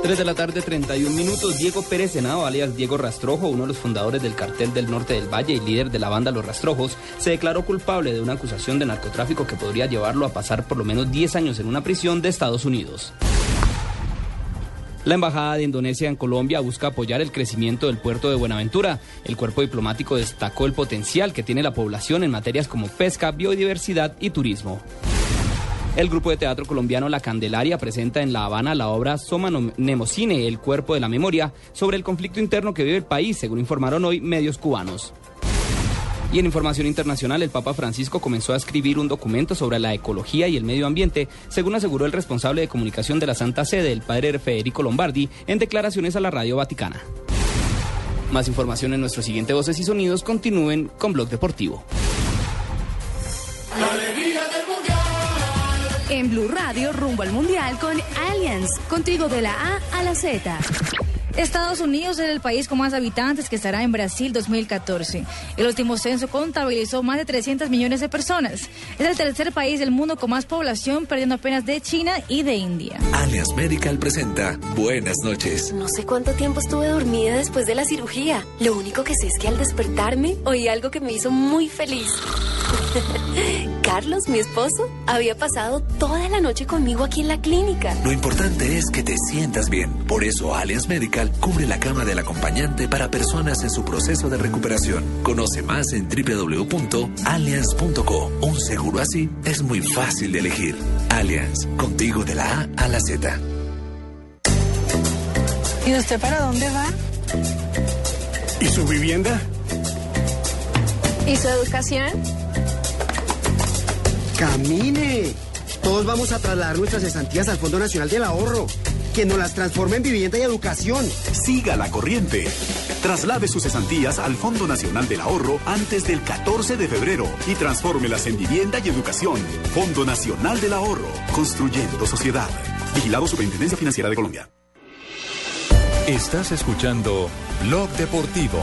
3 de la tarde, 31 minutos. Diego Pérez Senado, alias Diego Rastrojo, uno de los fundadores del cartel del norte del Valle y líder de la banda Los Rastrojos, se declaró culpable de una acusación de narcotráfico que podría llevarlo a pasar por lo menos 10 años en una prisión de Estados Unidos. La Embajada de Indonesia en Colombia busca apoyar el crecimiento del puerto de Buenaventura. El cuerpo diplomático destacó el potencial que tiene la población en materias como pesca, biodiversidad y turismo. El grupo de teatro colombiano La Candelaria presenta en La Habana la obra Soma Nemocine, el cuerpo de la memoria, sobre el conflicto interno que vive el país, según informaron hoy medios cubanos. Y en información internacional, el Papa Francisco comenzó a escribir un documento sobre la ecología y el medio ambiente, según aseguró el responsable de comunicación de la Santa Sede, el padre Federico Lombardi, en declaraciones a la Radio Vaticana. Más información en nuestro siguiente Voces y Sonidos. Continúen con Blog Deportivo. En Blue Radio, rumbo al Mundial con Allianz, contigo de la A a la Z. Estados Unidos es el país con más habitantes que estará en Brasil 2014. El último censo contabilizó más de 300 millones de personas. Es el tercer país del mundo con más población, perdiendo apenas de China y de India. Alias Medical presenta Buenas noches. No sé cuánto tiempo estuve dormida después de la cirugía. Lo único que sé es que al despertarme oí algo que me hizo muy feliz. Carlos, mi esposo, había pasado toda la noche conmigo aquí en la clínica. Lo importante es que te sientas bien. Por eso Alias Medical cubre la cama del acompañante para personas en su proceso de recuperación. Conoce más en www.allianz.co. Un seguro así es muy fácil de elegir. Allianz, contigo de la A a la Z. ¿Y usted para dónde va? ¿Y su vivienda? ¿Y su educación? Camine. Todos vamos a trasladar nuestras estantías al Fondo Nacional del Ahorro, que nos las transforme en vivienda y educación. Siga la corriente. Traslade sus cesantías al Fondo Nacional del Ahorro antes del 14 de febrero y transfórmelas en vivienda y educación. Fondo Nacional del Ahorro, construyendo sociedad. Vigilado Superintendencia Financiera de Colombia. Estás escuchando Blog Deportivo.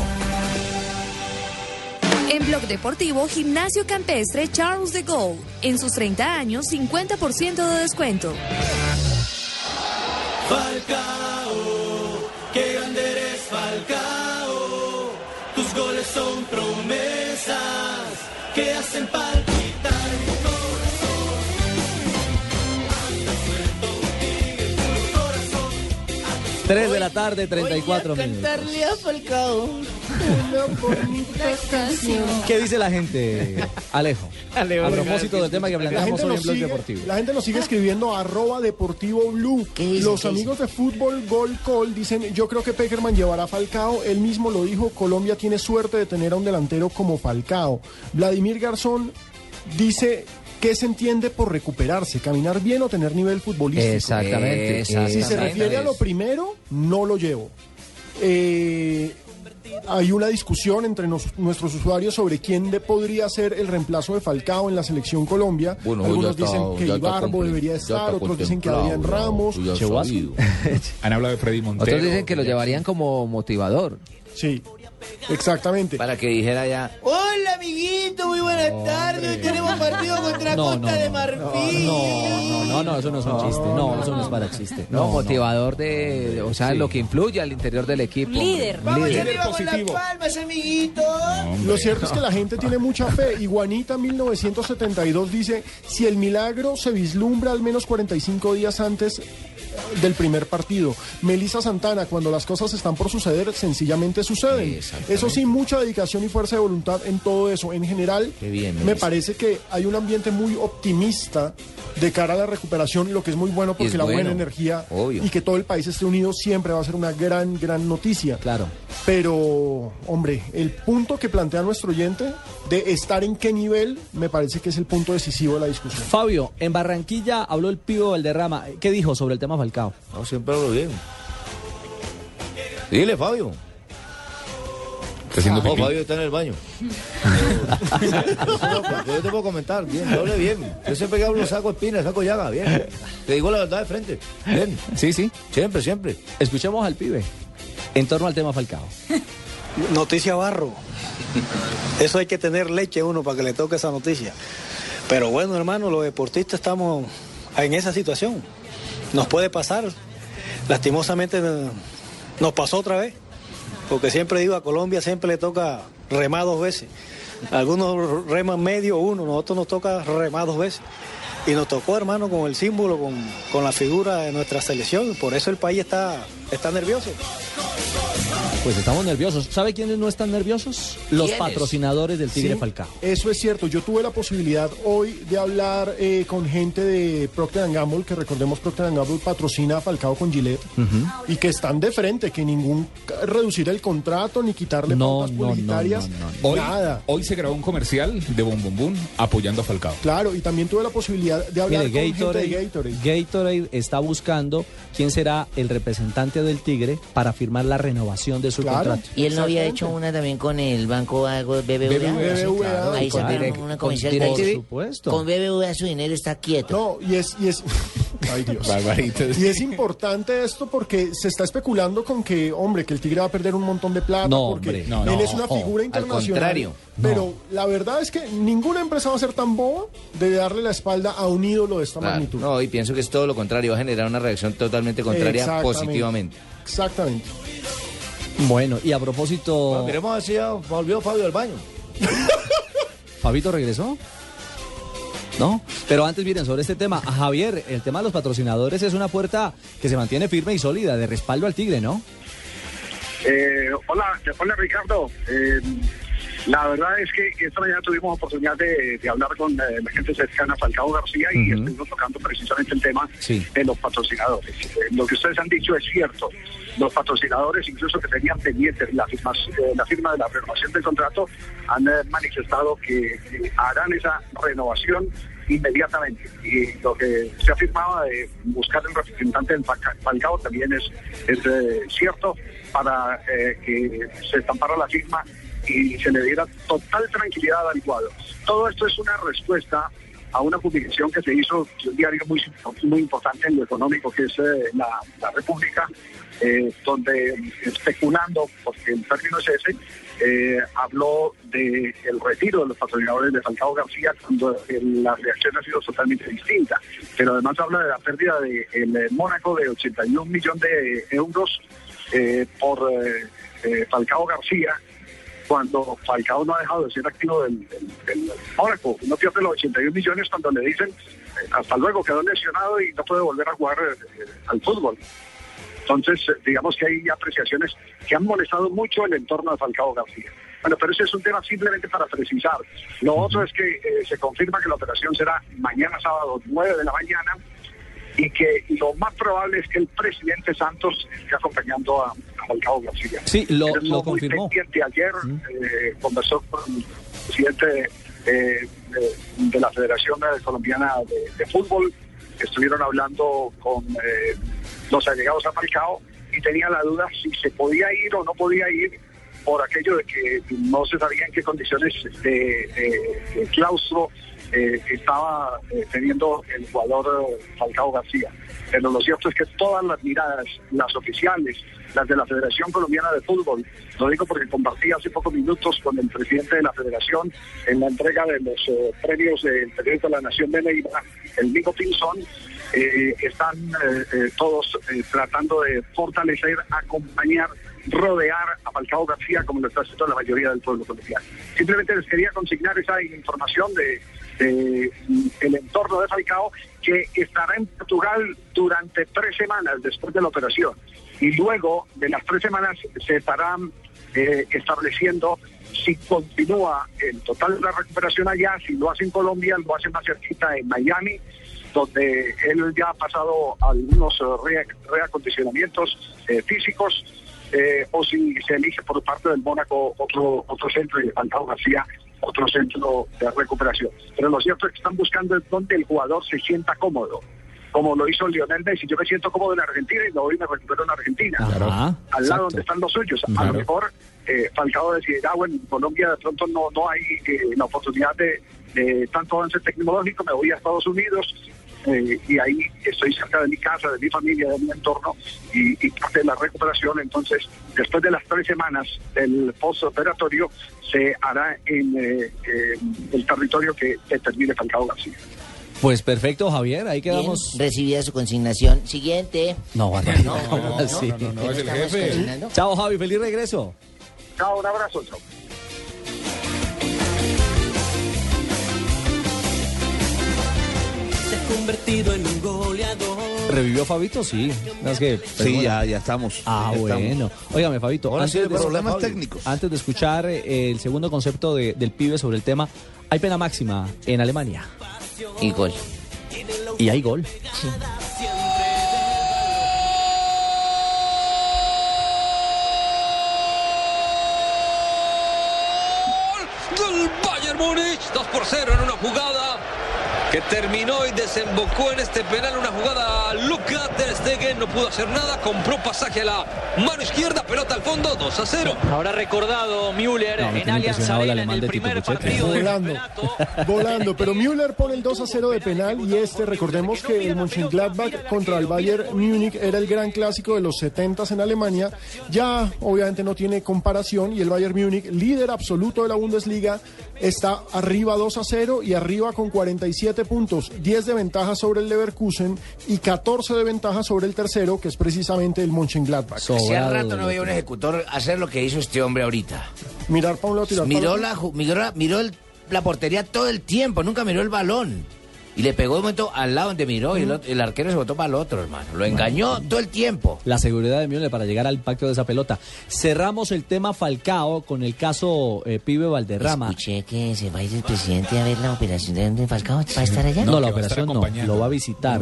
En Blog Deportivo, Gimnasio Campestre Charles de Gaulle. En sus 30 años, 50% de descuento. Falcao, qué grande eres Falcao. Tus goles son promesas que hacen palpitar mi corazón. Anda suelto, Miguel, tu corazón. 3 de la tarde, 34 Voy a minutos. cantarle a Falcao. ¿Qué dice la gente, Alejo? Alejo. a propósito del tema que La planteamos hoy en Blog sigue, Deportivo. la gente nos sigue escribiendo arroba deportivo blue. Los amigos de fútbol Gol Call dicen, yo creo que Peckerman llevará a Falcao. Él mismo lo dijo, Colombia tiene suerte de tener a un delantero como Falcao. Vladimir Garzón dice... ¿Qué se entiende por recuperarse? ¿Caminar bien o tener nivel futbolístico? Exactamente, Si se exactamente. refiere a lo primero, no lo llevo. Eh, hay una discusión entre nos- nuestros usuarios sobre quién de- podría ser el reemplazo de Falcao en la selección Colombia. Bueno, Algunos está- dicen que Ibarbo debería estar, otros dicen que Adrián Ramos. Han hablado de Freddy Montero. Otros dicen que lo llevarían como motivador. Sí. Exactamente. Para que dijera ya. Hola, amiguito, muy buenas tardes. Hoy tenemos partido contra No, Costa no, de no. Marfil. No, no, no, eso no es un chiste. No, eso no es para chiste. No, motivador de, de- o sea, lo que influye al interior del equipo. Líder. Vamos Líder. arriba con las palmas, amiguito. Lo cierto es que la gente tiene mucha fe. Iguanita 1972 dice, si el milagro se vislumbra al menos 45 días antes del primer partido. Melissa Santana, cuando las cosas están por suceder, sencillamente suceden. Eso sí, mucha dedicación y fuerza de voluntad en todo eso. En general, Qué bien, me parece que hay un ambiente muy optimista de cara a la recuperación, lo que es muy bueno porque es la buena energía obvio. y que todo el país esté unido siempre va a ser una gran, gran noticia. Claro. Pero, hombre, el punto que plantea nuestro oyente de estar en qué nivel me parece que es el punto decisivo de la discusión. Fabio, en Barranquilla habló el pivo Valderrama. ¿Qué dijo sobre el tema Falcao? No, siempre hablo bien. Dile, Fabio. Está haciendo No. Fabio está en el baño. Yo te puedo comentar, bien, yo hablé bien. Yo siempre que hablo saco espina, saco llaga, bien. Te digo la verdad de frente. Bien. Sí, sí. Siempre, siempre. Escuchemos al pibe en torno al tema Falcao. Noticia barro. Eso hay que tener leche uno para que le toque esa noticia. Pero bueno, hermano, los deportistas estamos en esa situación. Nos puede pasar. Lastimosamente eh, nos pasó otra vez. Porque siempre digo, a Colombia siempre le toca remar dos veces. Algunos reman medio uno, nosotros nos toca remar dos veces. Y nos tocó, hermano, con el símbolo, con, con la figura de nuestra selección. Por eso el país está, está nervioso. Pues estamos nerviosos. ¿Sabe quiénes no están nerviosos? Los patrocinadores del Tigre Sí, Falcao. Eso es cierto. Yo tuve la posibilidad hoy de hablar eh, con gente de Procter Gamble, que recordemos Procter Gamble patrocina a Falcao con Gillette, y que están de frente, que ningún reducir el contrato ni quitarle No, pautas no, no, publicitarias, Hoy, nada. hoy se grabó un comercial de Bom Bom Bum apoyando a Falcao. Claro, y también tuve la posibilidad de hablar Mire, con Gatorade, gente de Gatorade. Gatorade está buscando quién será el representante del Tigre para firmar la renovación de su Claro. contrato. Y él no había hecho una también con el banco algo BBVA. BBVA, sí, claro, Ahí con sacaron una con comercial dice, por supuesto. Con BBVA su dinero está quieto. No, y es, y es, ay Dios. Y es importante esto porque se está especulando con que, hombre, que el Tigre va a perder un montón de plata No, porque hombre, no, él no. es una figura Al internacional. contrario. Pero la verdad es que ninguna empresa va a ser tan boba de darle la espalda a un ídolo de esta Claro. magnitud. No, y pienso que es todo lo contrario, va a generar una reacción totalmente contraria positivamente. Exactamente. Bueno, y a propósito, Bueno, miremos a ver si ya volvió Fabio al baño. ¿Fabito regresó? ¿No? Pero antes, miren, sobre este tema, a Javier, el tema de los patrocinadores es una puerta que se mantiene firme y sólida, de respaldo al Tigre, ¿no? Eh, hola, hola Ricardo. Eh, la verdad es que esta mañana tuvimos oportunidad de, de hablar con eh, la gente cercana a Falcao García y estuvimos tocando precisamente el tema Sí. de los patrocinadores. Eh, lo que ustedes han dicho es cierto. Los patrocinadores, incluso que tenían pendientes la firma, eh, la firma de la renovación del contrato, han eh, manifestado que harán esa renovación inmediatamente. Y lo que se afirmaba de buscar el representante del Falca- Falcao también es, es eh, cierto para que se estampara la firma y se le diera total tranquilidad al cuadro. Todo esto es una respuesta a una publicación que se hizo de un diario muy, muy importante en lo económico, que es la, la República, eh, donde especulando, porque el término es ese, eh, habló del retiro de los patrocinadores de Falcao García, cuando la reacción ha sido totalmente distinta. Pero además habla de la pérdida de el, eh, Mónaco de 81 millones de euros eh, por eh, Falcao García, cuando Falcao no ha dejado de ser activo del, del, del Mónaco. No pierde los 81 millones cuando le dicen hasta luego, quedó lesionado y no puede volver a jugar al fútbol. Entonces, eh, digamos que hay apreciaciones que han molestado mucho el entorno de Falcao García. Bueno, pero ese es un tema simplemente para precisar. Lo otro es que eh, se confirma que la operación será mañana sábado 9 de la mañana y que lo más probable es que el presidente Santos esté acompañando a, a Falcao García. Sí, lo- Él lo confirmó. pendiente ayer, eh, conversó con el presidente eh, de, de la Federación Colombiana de, de Fútbol, estuvieron hablando con los allegados a Falcao y tenía la duda si se podía ir o no podía ir por aquello de que no se sabía en qué condiciones de, de- de claustro eh, estaba eh, teniendo el jugador eh, Falcao García. Pero lo cierto es que todas las miradas, las oficiales, las de la Federación Colombiana de Fútbol, lo digo porque compartí hace pocos minutos con el presidente de la Federación en la entrega de los eh, premios del periódico de la Nación de Neiva, el Nico Pinzón, eh, están eh, eh, todos eh, tratando de fortalecer, acompañar, rodear a Falcao García como lo está haciendo la mayoría del pueblo colombiano. Simplemente les quería consignar esa información de, el entorno de Falcao que estará en Portugal durante tres semanas después de la operación y luego de las tres semanas se estarán eh, estableciendo si continúa el total de la recuperación allá, si lo hace en Colombia, lo hace más cerquita en Miami, donde él ya ha pasado algunos eh, re- reacondicionamientos eh, físicos, eh, o si se elige por parte del Mónaco otro, otro centro y de Falcao García otro centro de recuperación. Pero lo cierto es que están buscando es donde el jugador se sienta cómodo, como lo hizo Lionel Messi. Yo me siento cómodo en Argentina y me voy y me recupero en Argentina, Ajá, al exacto. lado donde están los suyos. A Claro. lo mejor eh, Falcao decidirá, bueno, en Colombia de pronto no, no hay eh, la oportunidad de, de tanto avance tecnológico, me voy a Estados Unidos eh, y ahí estoy cerca de mi casa, de mi familia, de mi entorno y, y parte de la recuperación. Entonces, después de las tres semanas del postoperatorio, se hará en eh, eh, el territorio que determine Falcao García. Pues perfecto, Javier, ahí quedamos. Bien, recibida su consignación. Siguiente. No, No, ¿cómo no, no, no, no, es el jefe. Chao, Javi, feliz regreso. Chao, un abrazo, chao. Convertido en un goleador. ¿Revivió Fabito? Sí. Es que, Sí, ya- ya estamos. Ah, Ya estamos. bueno. Óigame, Fabito. Ahora sí, de de- problemas Fabio, técnicos. Antes de escuchar eh, el segundo concepto de- del pibe sobre el tema, hay pena máxima en Alemania. Y gol. Y hay gol. del Bayern Múnich, 2 por 0 en una jugada que terminó y desembocó en este penal, una jugada Luka. Ter Stegen no pudo hacer nada, compró pasaje a la mano izquierda, pelota al fondo, 2 a 0. Habrá recordado Müller No, en Allianz Arena en el primer partido Volando, volando, pero Müller pone el 2 a 0 de penal y este, recordemos que el Mönchengladbach contra el Bayern Múnich era el gran clásico de los 70 en Alemania, ya obviamente no tiene comparación y el Bayern Múnich, líder absoluto de la Bundesliga, está arriba 2 a 0 y arriba con 47 puntos, 10 de ventaja sobre el Leverkusen y 14 de ventaja sobre el tercero, que es precisamente el Mönchengladbach. Hacía rato no veía un ejecutor hacer lo que hizo este hombre ahorita. Mirar para un lado, tirar para Miró, la, miró, la, miró el- la portería todo el tiempo, nunca miró el balón. Y le pegó de momento al lado donde miró y el, otro- el arquero se botó para el otro, hermano. Lo engañó todo el tiempo. La seguridad de Müller para llegar al impacto de esa pelota. Cerramos el tema Falcao con el caso eh, Pibe Valderrama. Escuché que se va a ir el presidente a ver la operación de Falcao. ¿Va a estar allá? No, la operación no, lo va a visitar.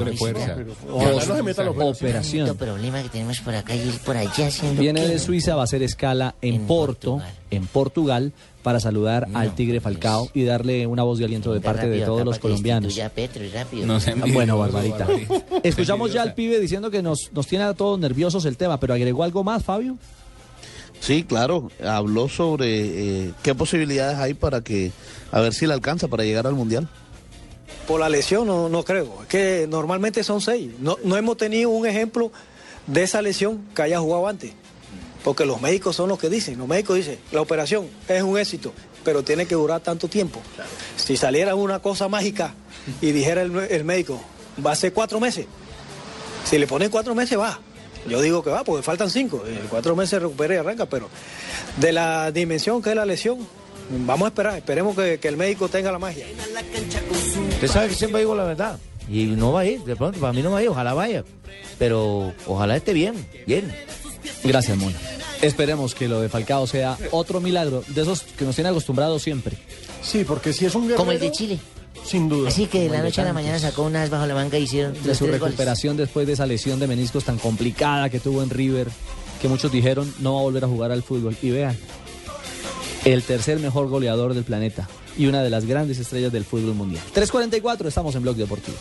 Operación. El problema que tenemos por acá y ir por allá. Viene de Suiza, va a hacer escala en, Porto, en Portugal, para saludar al Tigre Falcao y darle una voz de aliento de parte de todos los colombianos. a Petro y rápido. No se envidioso, bueno, Barbarita. Escuchamos ya al pibe diciendo que nos, nos tiene a todos nerviosos el tema, pero agregó algo más, Fabio. Sí, claro, habló sobre eh, qué posibilidades hay para que, a ver si le alcanza para llegar al Mundial. Por la lesión no, no creo. Es que normalmente son seis. No, no hemos tenido un ejemplo de esa lesión que haya jugado antes. Porque los médicos son los que dicen. Los médicos dicen, la operación es un éxito, pero tiene que durar tanto tiempo. Si saliera una cosa mágica y dijera el, el médico, va a ser cuatro meses. Si le ponen cuatro meses, va. Yo digo que va, porque faltan cinco. Cuatro meses recupera y arranca, pero de la dimensión que es la lesión, vamos a esperar. Esperemos que, que el médico tenga la magia. Usted sabe que siempre digo la verdad. Y no va a ir, de pronto, para mí no va a ir, ojalá vaya. Pero ojalá esté bien, bien. Gracias, Mono. Esperemos que lo de Falcao sea otro milagro, de esos que nos tiene acostumbrados siempre. Sí, porque si es un guerrero... Como el de Chile. Sin duda. Así que de la noche a la mañana sacó unas bajo la manga y hicieron de su goles. recuperación después de esa lesión de meniscos tan complicada que tuvo en River, que muchos dijeron no va a volver a jugar al fútbol. Y vean, el tercer mejor goleador del planeta y una de las grandes estrellas del fútbol mundial. 3.44, estamos en Blog Deportivo.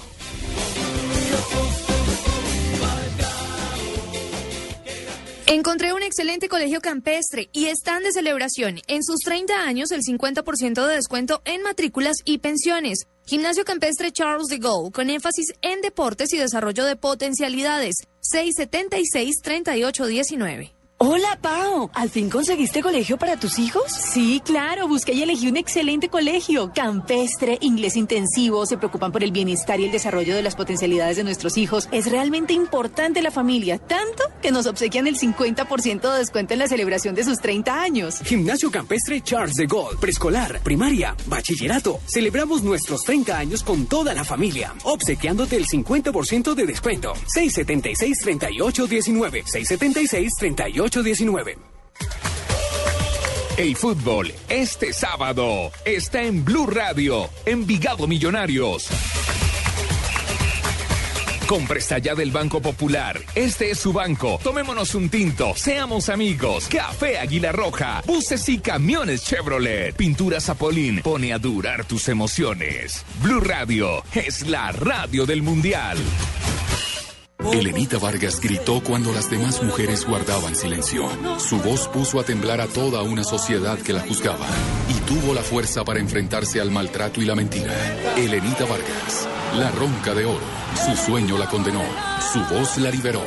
Encontré un excelente colegio campestre y están de celebración. En sus 30 años, el 50% de descuento en matrículas y pensiones. Gimnasio Campestre Charles de Gaulle, con énfasis en deportes y desarrollo de potencialidades. 676-3819. Hola, Pau. ¿Al fin conseguiste colegio para tus hijos? Sí, claro. Busqué y elegí un excelente colegio. Campestre, inglés intensivo, se preocupan por el bienestar y el desarrollo de las potencialidades de nuestros hijos. Es realmente importante la familia, tanto que nos obsequian el 50% de descuento en la celebración de sus 30 años. Gimnasio Campestre Charles de Gaulle, preescolar, primaria, bachillerato. Celebramos nuestros 30 años con toda la familia, obsequiándote el 50% de descuento. 676-3819. 676-3819. El fútbol este sábado está en Blue Radio, Envigado Millonarios. Compra ya del Banco Popular. Este es su banco. Tomémonos un tinto. Seamos amigos. Café Águila Roja. Buses y camiones Chevrolet. Pintura Zapolín. Pone a durar tus emociones. Blue Radio es la radio del Mundial. Elenita Vargas gritó cuando las demás mujeres guardaban silencio. Su voz puso a temblar a toda una sociedad que la juzgaba y tuvo la fuerza para enfrentarse al maltrato y la mentira. Elenita Vargas, la ronca de oro. Su sueño la condenó, su voz la liberó.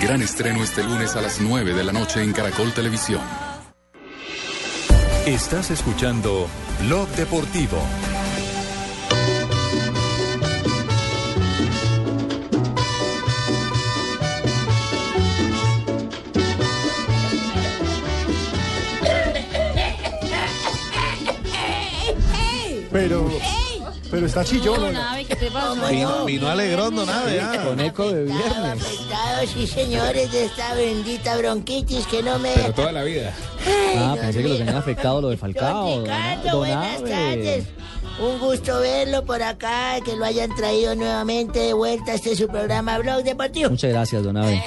Gran estreno este lunes a las 9 de la noche en Caracol Televisión. Estás escuchando Blog Deportivo. Pero, pero está chillón. No, ¿no? Nave, ¿qué te pasó? Vino, vino alegrón, don Ave, ah. Con eco de viernes. afectado, sí, señores, de esta bendita bronquitis que no me... Pero toda la vida. Ah, pensé que lo tenían afectado lo de Falcao. don- Ricardo, don buenas Abe. tardes. Un gusto verlo por acá, que lo hayan traído nuevamente de vuelta a este su programa Blog Deportivo. Muchas gracias, don Abe.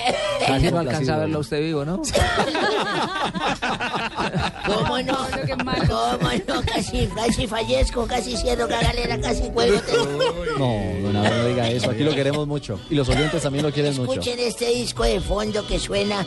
Casi no alcanza a verlo usted vivo, ¿no? ¿Cómo no? ¿Cómo no? Casi, casi fallezco, casi cierro galera, casi cuelgo. No, don Abe, no diga eso. Aquí lo queremos mucho. Y los oyentes también lo quieren mucho. Escuchen este disco de fondo que suena,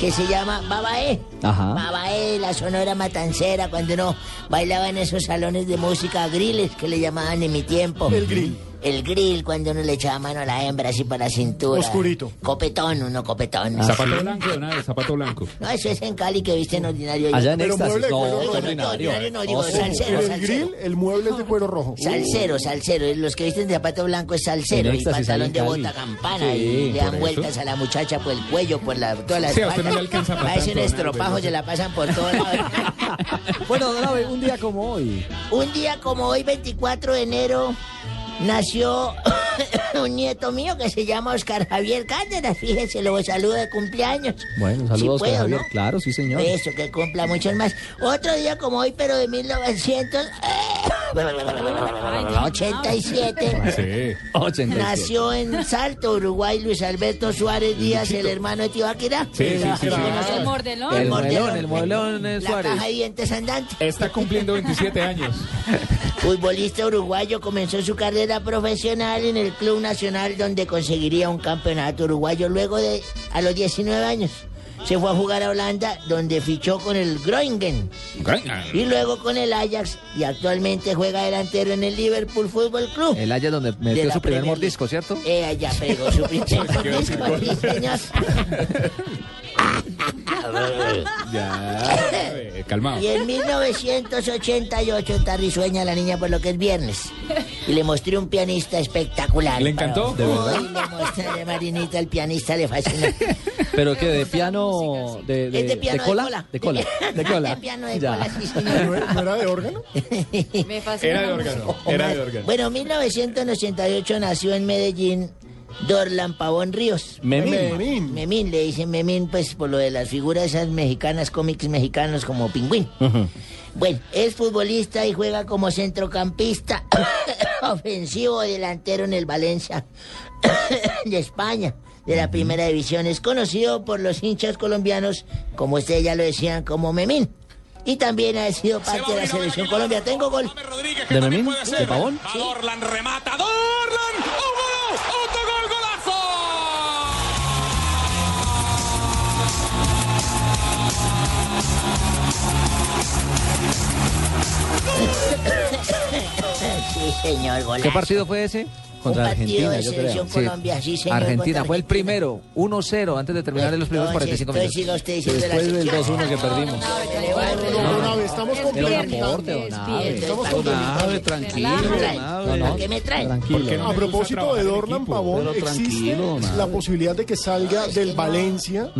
que se llama Babae. Ajá. Babae, la sonora matancera, cuando uno bailaba en esos salones de música grilles que le llamaban en mi tiempo. El grill. El grill, cuando uno le echaba mano a la hembra así para la cintura. Oscurito. Copetón, uno copetón. Zapato blanco, Abe, zapato blanco. No, eso es en Cali que viste en ordinario. Allá en Pero mueble No, rojo. ordinario. no, digo, Oh, sí. salsero, el salsero. grill, el mueble es de cuero rojo. Salsero, salsero. Los que visten de zapato blanco es salsero. Y pantalón de bota campana. Sí, y le dan eso. vueltas a la muchacha por el cuello, por la, toda la Sí, usted espalda. no le alcanza Parecen estropajos, se la pasan por todos lados. Bueno, don Abe, un día como hoy. Un día como hoy, 24 de enero, nació un nieto mío que se llama Oscar Javier Cárdenas. Fíjese, lo saludo de cumpleaños. Bueno, saludos, Sí Oscar puedo, Javier. ¿no? Claro, sí, señor. Eso, que cumpla muchos más. Otro día como hoy, pero de 1987. Sí. 87. Nació en Salto, Uruguay, Luis Alberto Suárez Díaz, el hermano de Tibaquira. Sí, sí, sí, sí. El mordelón. El modelón, el modelón eh, La Suárez. caja de dientes andante. Está cumpliendo 27 años. Futbolista uruguayo comenzó su carrera profesional en el Club Nacional donde conseguiría un campeonato uruguayo luego de a los 19 años. Se fue a jugar a Holanda donde fichó con el Groningen y luego con el Ajax y actualmente juega delantero en el Liverpool Fútbol Club. El Haya donde De metió su primer mordisco, ¿cierto? Eh, allá pegó su primer mordisco, sí, señor. Ya, eh, calmado. Y en 1988 está risueña la niña por lo que es viernes. Y le mostré un pianista espectacular. ¿Le encantó? Pero- ¿De verdad? Uy, le mostré a Marinita, el pianista le fascinó. Pero que de piano. De, de, Es de piano de cola. De cola. De cola. De piano de Ya. cola, sí, ¿No señor. era- no era de órgano? Me fascina. Era de órgano. Era de órgano. Bueno, 1988 nació en Medellín Dorlan Pavón Ríos. Memín. Memín. Memín, le dicen Memín, pues por lo de las figuras esas mexicanas, cómics mexicanos como Pingüín. Bueno, es futbolista y juega como centrocampista ofensivo o delantero en el Valencia de España, de la primera división. Es conocido por los hinchas colombianos, como ustedes ya lo decían, como Memín. Y también ha sido parte de la selección Colombia. Tengo gol. ¿De Memín? ¿De Pavón? Dorlan remata, Dorlan, ¡Óvalo! Señor, golazo. ¿Qué partido fue ese? Contra Un partido Argentina, de yo creo. Selección Colombia, sí, señor, Argentina fue el primero, 1-0 antes de terminar los primeros Entonces, 45 entonces minutos. Después del sección. 2-1 que perdimos. Abe, estamos complementando. Estamos complementando. tranquilo, ¿A qué me trae? A propósito de Dorlan Pavón, existe la posibilidad de que salga del Valencia.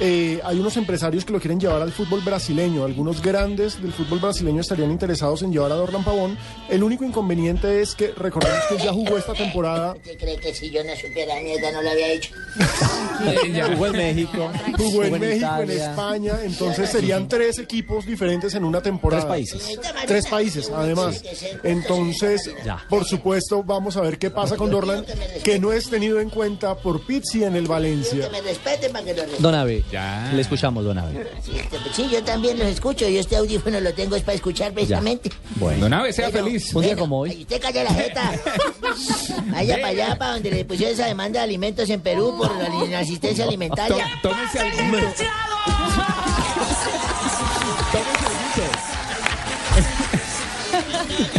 Eh, hay unos empresarios que lo quieren llevar al fútbol brasileño. Algunos grandes del fútbol brasileño estarían interesados en llevar a Dorlan Pavón. El único inconveniente es que recordemos que ya jugó esta temporada. ¿Usted cree que si yo no supiera no lo había hecho? Jugó en México. Jugó en México, en. España, entonces serían tres equipos diferentes en una temporada. Tres países. Tres países, además. Entonces, por supuesto, vamos a ver qué pasa con Dorlan, que no es tenido en cuenta por Pizzi en el Valencia. Que me respeten para que lo respeten. Don Abe, le escuchamos, Don Abe. Sí, yo también los escucho. Yo este audífono lo tengo es para escuchar precisamente. Bueno. Don Abe, sea feliz. Un día como hoy. Usted calla la jeta. Vaya para allá, para donde le pusieron esa demanda de alimentos en Perú por la inasistencia alimentaria. Tómese algo.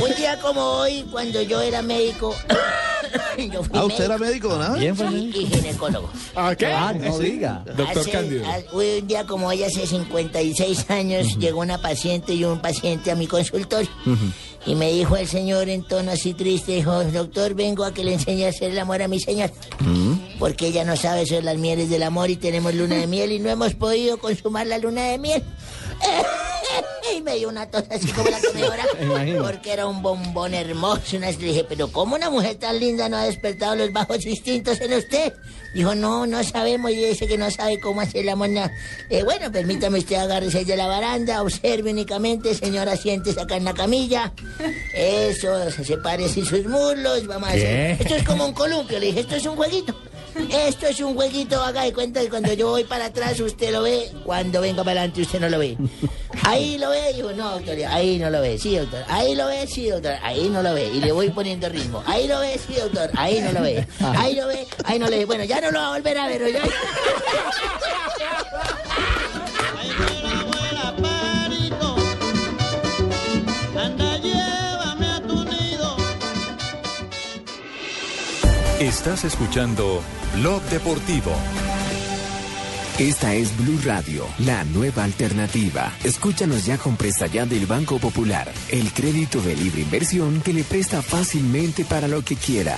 Un día como hoy, cuando yo era médico, yo fui Ah, ¿usted era médico, Abe? Bien, y ginecólogo. ¿Ah, qué? Ah, no diga. Doctor Hace- Cándido. ha- un día como hoy, hace 56 años, llegó una paciente y un paciente a mi consultorio. Y me dijo el señor en tono así triste, dijo, doctor, vengo a que le enseñe a hacer el amor a mi señor. Porque ella no sabe sobre las mieles del amor y tenemos luna de miel y no hemos podido consumar la luna de miel. y me dio una tos así como la que me Imagino. porque era un bombón hermoso. Una, le dije, pero ¿cómo una mujer tan linda no ha despertado los bajos instintos en usted? Dijo, no, no sabemos. Y dice que no sabe cómo hacer el amor. na- Eh, bueno, permítame usted agárrese de la baranda, observe únicamente, señora, siéntese acá en la camilla. Eso, se separe sin sus muslos, vamos a hacer. Esto es como un columpio, le dije, esto es un jueguito. Esto es un jueguito, haga de cuenta que cuando yo voy para atrás usted lo ve, cuando venga para adelante usted no lo ve. Ahí lo ve, digo, no, doctor, ahí no lo ve, sí, doctor. Ahí lo ve, sí, doctor, ahí no lo ve. Y le voy poniendo ritmo. Ahí lo ve, sí, doctor, ahí no lo ve. Ahí lo ve, ahí no lo ve. Bueno, ya no lo va a volver a ver, ¿oye? Estás escuchando Blog Deportivo. Esta es Blue Radio, la nueva alternativa. Escúchanos ya con presta ya del Banco Popular, el crédito de libre inversión que le presta fácilmente para lo que quiera.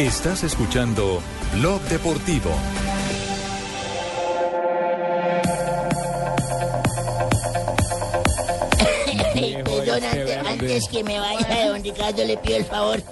Estás escuchando Blog Deportivo. Perdón, antes, antes que me vaya, don Ricardo, le pido el favor.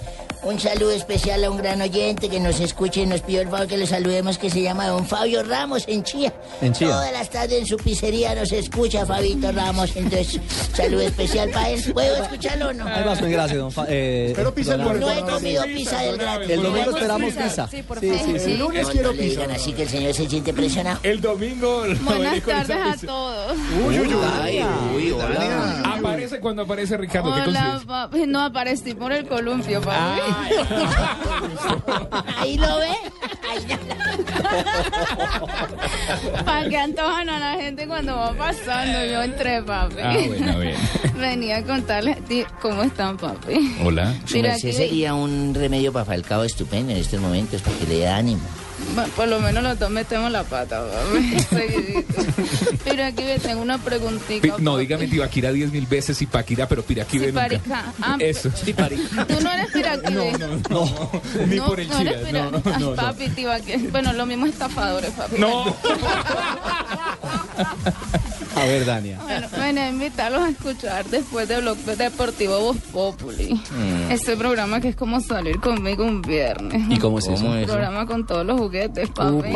Un saludo especial a un gran oyente que nos escuche y nos pidió el favor que le saludemos, que se llama don Fabio Ramos en Chía. En Chía. Todas las tardes en su pizzería nos escucha Fabito Ramos. Entonces, saludo especial para él. ¿Puedo escucharlo o no? Ahí vas, muy gracias, don Fa- eh, Pero pizza el. No he comido pizza del gratis. El domingo ¿Podemos esperamos pizza? Sí, por Sí, favor. sí, sí. El lunes No, quiero no pizza. digan así que el señor se siente presionado. El domingo Buenas tardes a todos. Uy, uy, uy. Ay, uy, hola. Aparece cuando aparece Ricardo. ¿Qué Hola, consigues? papi. No aparecí por el columpio, papi. Ahí lo ve. Para que antojan a la gente cuando va pasando. Yo entré, papi. Ah, bueno, bien. Venía a contarles a ti cómo están, papi. Hola. Su Mira, merced aquí- sería un remedio para Falcao estupendo en estos momentos porque le da ánimo. Bueno, por lo menos los dos metemos la pata. Pero aquí le tengo una preguntita. No, dígame Tibaquira diez mil veces Zipaquira, pero Piraquira nunca. Ziparica. Ah, Eso. Tú no eres piraquide. No, no, no. Ni No, por el no pira- No, no, no. papi, Tibaquira. Bueno, los mismos estafadores, papi. No. A ver, Dania. Bueno, venía a invitarlos a escuchar después de Blog Deportivo Voz Populi. Mm. Este programa que es como salir conmigo un viernes. ¿Y cómo es Un eso? programa con todos los juguetes, papi.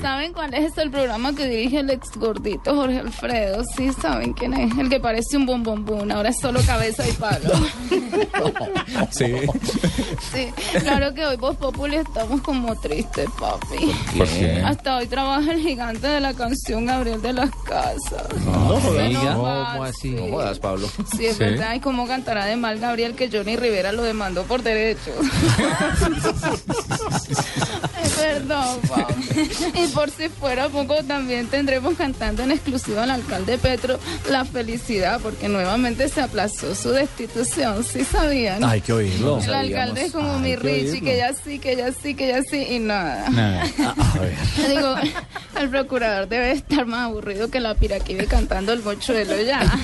¿Saben cuál es el programa que dirige el ex gordito Jorge Alfredo? Sí, ¿saben quién es? El que parece un bombombón, ahora es solo cabeza y palo. Sí. Sí, claro que hoy Voz Populi estamos como tristes, papi. ¿Por qué? Hasta hoy trabaja el gigante de la canción Gabriel de las Casas. No, jodas. No ¿Cómo así? No jodas, Pablo. Sí, es verdad. ¿Y cómo cantará de mal Gabriel que Johnny Rivera lo demandó por derecho? verdad, papi. Y por si fuera poco, también tendremos cantando en exclusiva al alcalde Petro la felicidad, porque nuevamente se aplazó su destitución. ¿Sí sabían? Hay que oírlo. El alcalde es como mi Hay que Richie, oírlo. que ya sí, que ya sí, que ya sí, y nada. Nada. A ver. Digo, el procurador debe estar más aburrido que la piraquive cantando el mochuelo ya.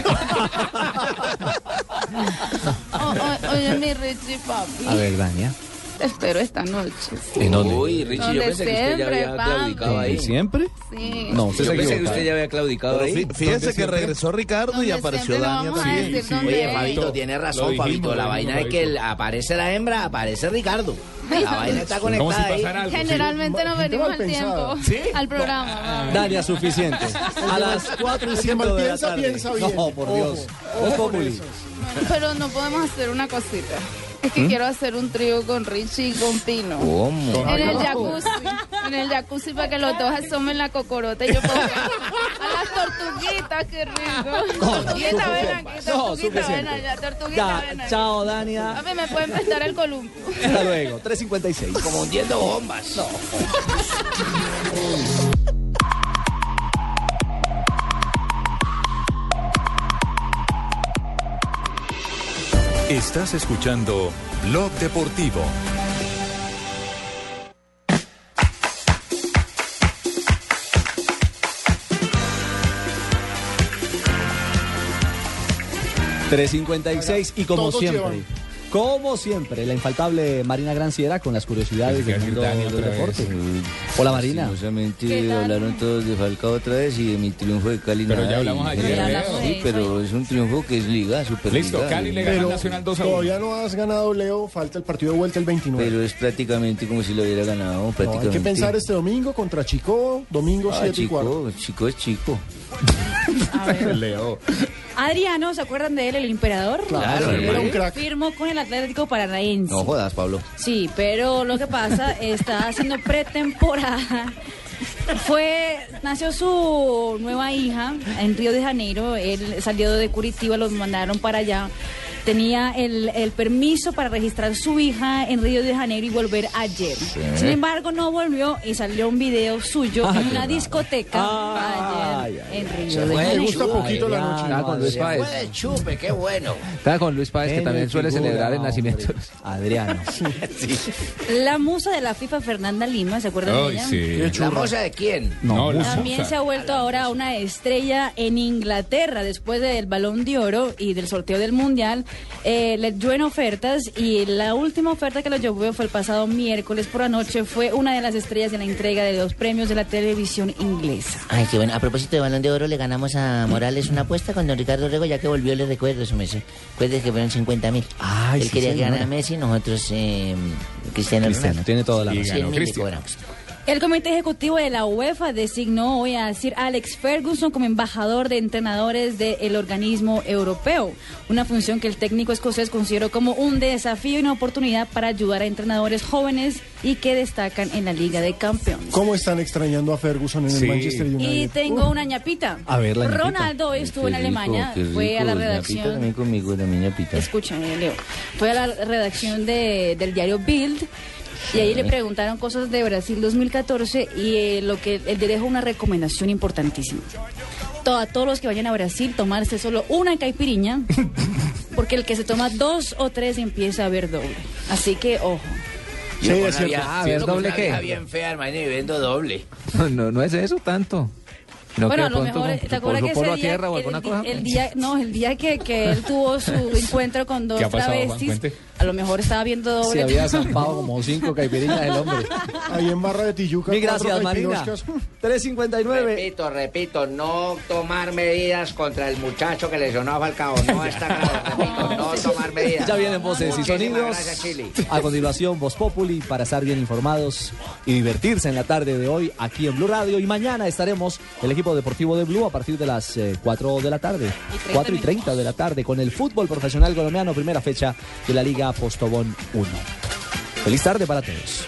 O- o- oye, mi Richie, papi. A ver, Dania. Te espero esta noche. ¿En dónde? Uy, Richie, yo pensé que usted ya había papi. claudicado ahí. ¿Siempre? Sí. No, usted Yo se pensé que usted ya había claudicado Pero ahí. fí- fíjese que regresó Ricardo y apareció Dania también. decir dónde Oye. Fabito, tiene razón, dijimos, Fabito. La vaina es que el- aparece la hembra, aparece Ricardo. La vaina está Como si conectada ahí. Generalmente nos venimos al tiempo al programa. papi. Dania, suficiente. A las 4 y El que 5 de la tarde. No, por Dios. Pero no podemos hacer una cosita. Es que ¿Mm? quiero hacer un trío con Richie y con Pino. ¿Cómo? En el jacuzzi. En el jacuzzi para que los dos asomen la cocorota y yo ponga a las tortuguitas, qué rico. Tortuguita, ven aquí, No, tortuguita, ven allá, tortuguita, Ya, ven allá. chao, Dania. A mí me pueden prestar el columpio. Hasta luego. 3.56. Como hundiendo bombas. Estás escuchando Blog Deportivo. Tres 356 y como Todos siempre. llevan. Como siempre, la infaltable Marina Granciera con las curiosidades del mundo del deporte. Hola Marina. Hablaron todos de Falcao otra vez y de mi triunfo de Cali. Pero ya hablamos ayer, Ya hablamos de Sí, pero es un triunfo que es liga, super Listo, Cali le gana al Nacional 2 a 1. Todavía no has ganado, Leo. Falta el partido de vuelta el 29. Pero es prácticamente como si lo hubiera ganado. No, hay Prácticamente. que pensar este domingo contra Chico, domingo Ah, 7 y 4. chico, chico es chico. A ver. Leo. Adriano, ¿se acuerdan de él, el emperador? Claro, era hermano. un crack. Firmó con el Atlético Paranaense. No jodas, Pablo. Sí, pero lo que pasa, está haciendo pretemporada. Fue, nació su nueva hija en Río de Janeiro. Él salió de Curitiba, los mandaron para allá. Tenía el, el permiso para registrar su hija en Río de Janeiro y volver ayer. Sin embargo, no volvió y salió un video suyo Ah, en una discoteca Ay, ayer ay, en Río Se de de Me Janeiro. gusta poquito la noche. Estaba con Luis Páez. fue de chupe, qué bueno. Estaba con Luis Páez, que también el suele figura, celebrar el hombre. nacimiento. Adriano. La musa de la FIFA, Fernanda Lima, ¿se acuerdan de Ay, ella? sí. ¿La moza de quién? No, la También musa. se ha vuelto ahora una estrella en Inglaterra después del Balón de Oro y del sorteo del Mundial. Eh, le dio en ofertas y la última oferta que lo llevó fue el pasado miércoles por la noche. Fue una de las estrellas en la entrega de los premios de la televisión inglesa. Ay, qué bueno. A propósito de Balón de Oro, le ganamos a Morales una apuesta con don Ricardo Rego, ya que volvió, le recuerdo su mes. Recuerde que fueron 50 mil. Ay, Él sí, quería que ganara Messi, nosotros eh, Cristiano Cristiano, Ronaldo. tiene toda la razón. ganó 100 mil le Cristian. cobramos. El Comité Ejecutivo de la UEFA designó hoy a Sir Alex Ferguson como embajador de entrenadores del organismo europeo, una función que el técnico escocés consideró como un desafío y una oportunidad para ayudar a entrenadores jóvenes y que destacan en la Liga de Campeones. ¿Cómo están extrañando a Ferguson en Sí. el Manchester Y United? tengo una ñapita. A ver, la ñapita. Ronaldo estuvo en rico, Alemania, qué fue a la rico. Ñapita redacción. también conmigo, la. Escúchame, Leo. Fue a la redacción de- del diario Bild y ahí le preguntaron cosas de Brasil 2014 y eh, lo que él le dejó una recomendación importantísima. To- a todos los que vayan a Brasil, tomarse solo una caipiriña, porque el que se toma dos o tres empieza a ver doble. Así que, ojo. Sí, Yo es cierto. vieja- A ver, ¿doble qué? bien fea, hermano, y vendo doble. No, no, no es eso tanto. No, bueno, a lo mejor, con- ¿te acuerdas que ese día, tierra o el, cosa? el día, no, el día que, que él tuvo su encuentro con dos ¿Qué ha pasado, Juan? travestis. A lo mejor estaba viendo doble. Se había zampado como cinco caipirinhas el hombre. Ahí en Barra de Tijuca. Mil gracias, Marina. caipiroscas. 359. Repito, repito, no tomar medidas contra el muchacho que lesionó a Falcao. No está claro, repito, no tomar medidas. Ya vienen voces y sonidos. A continuación, Voz Populi para estar bien informados y divertirse en la tarde de hoy aquí en Blue Radio. Y mañana estaremos el equipo deportivo de Blue a partir de las eh, 4 de la tarde. 4 y 30 de la tarde con el fútbol profesional colombiano, primera fecha de la Liga Postobón 1. Feliz tarde para todos.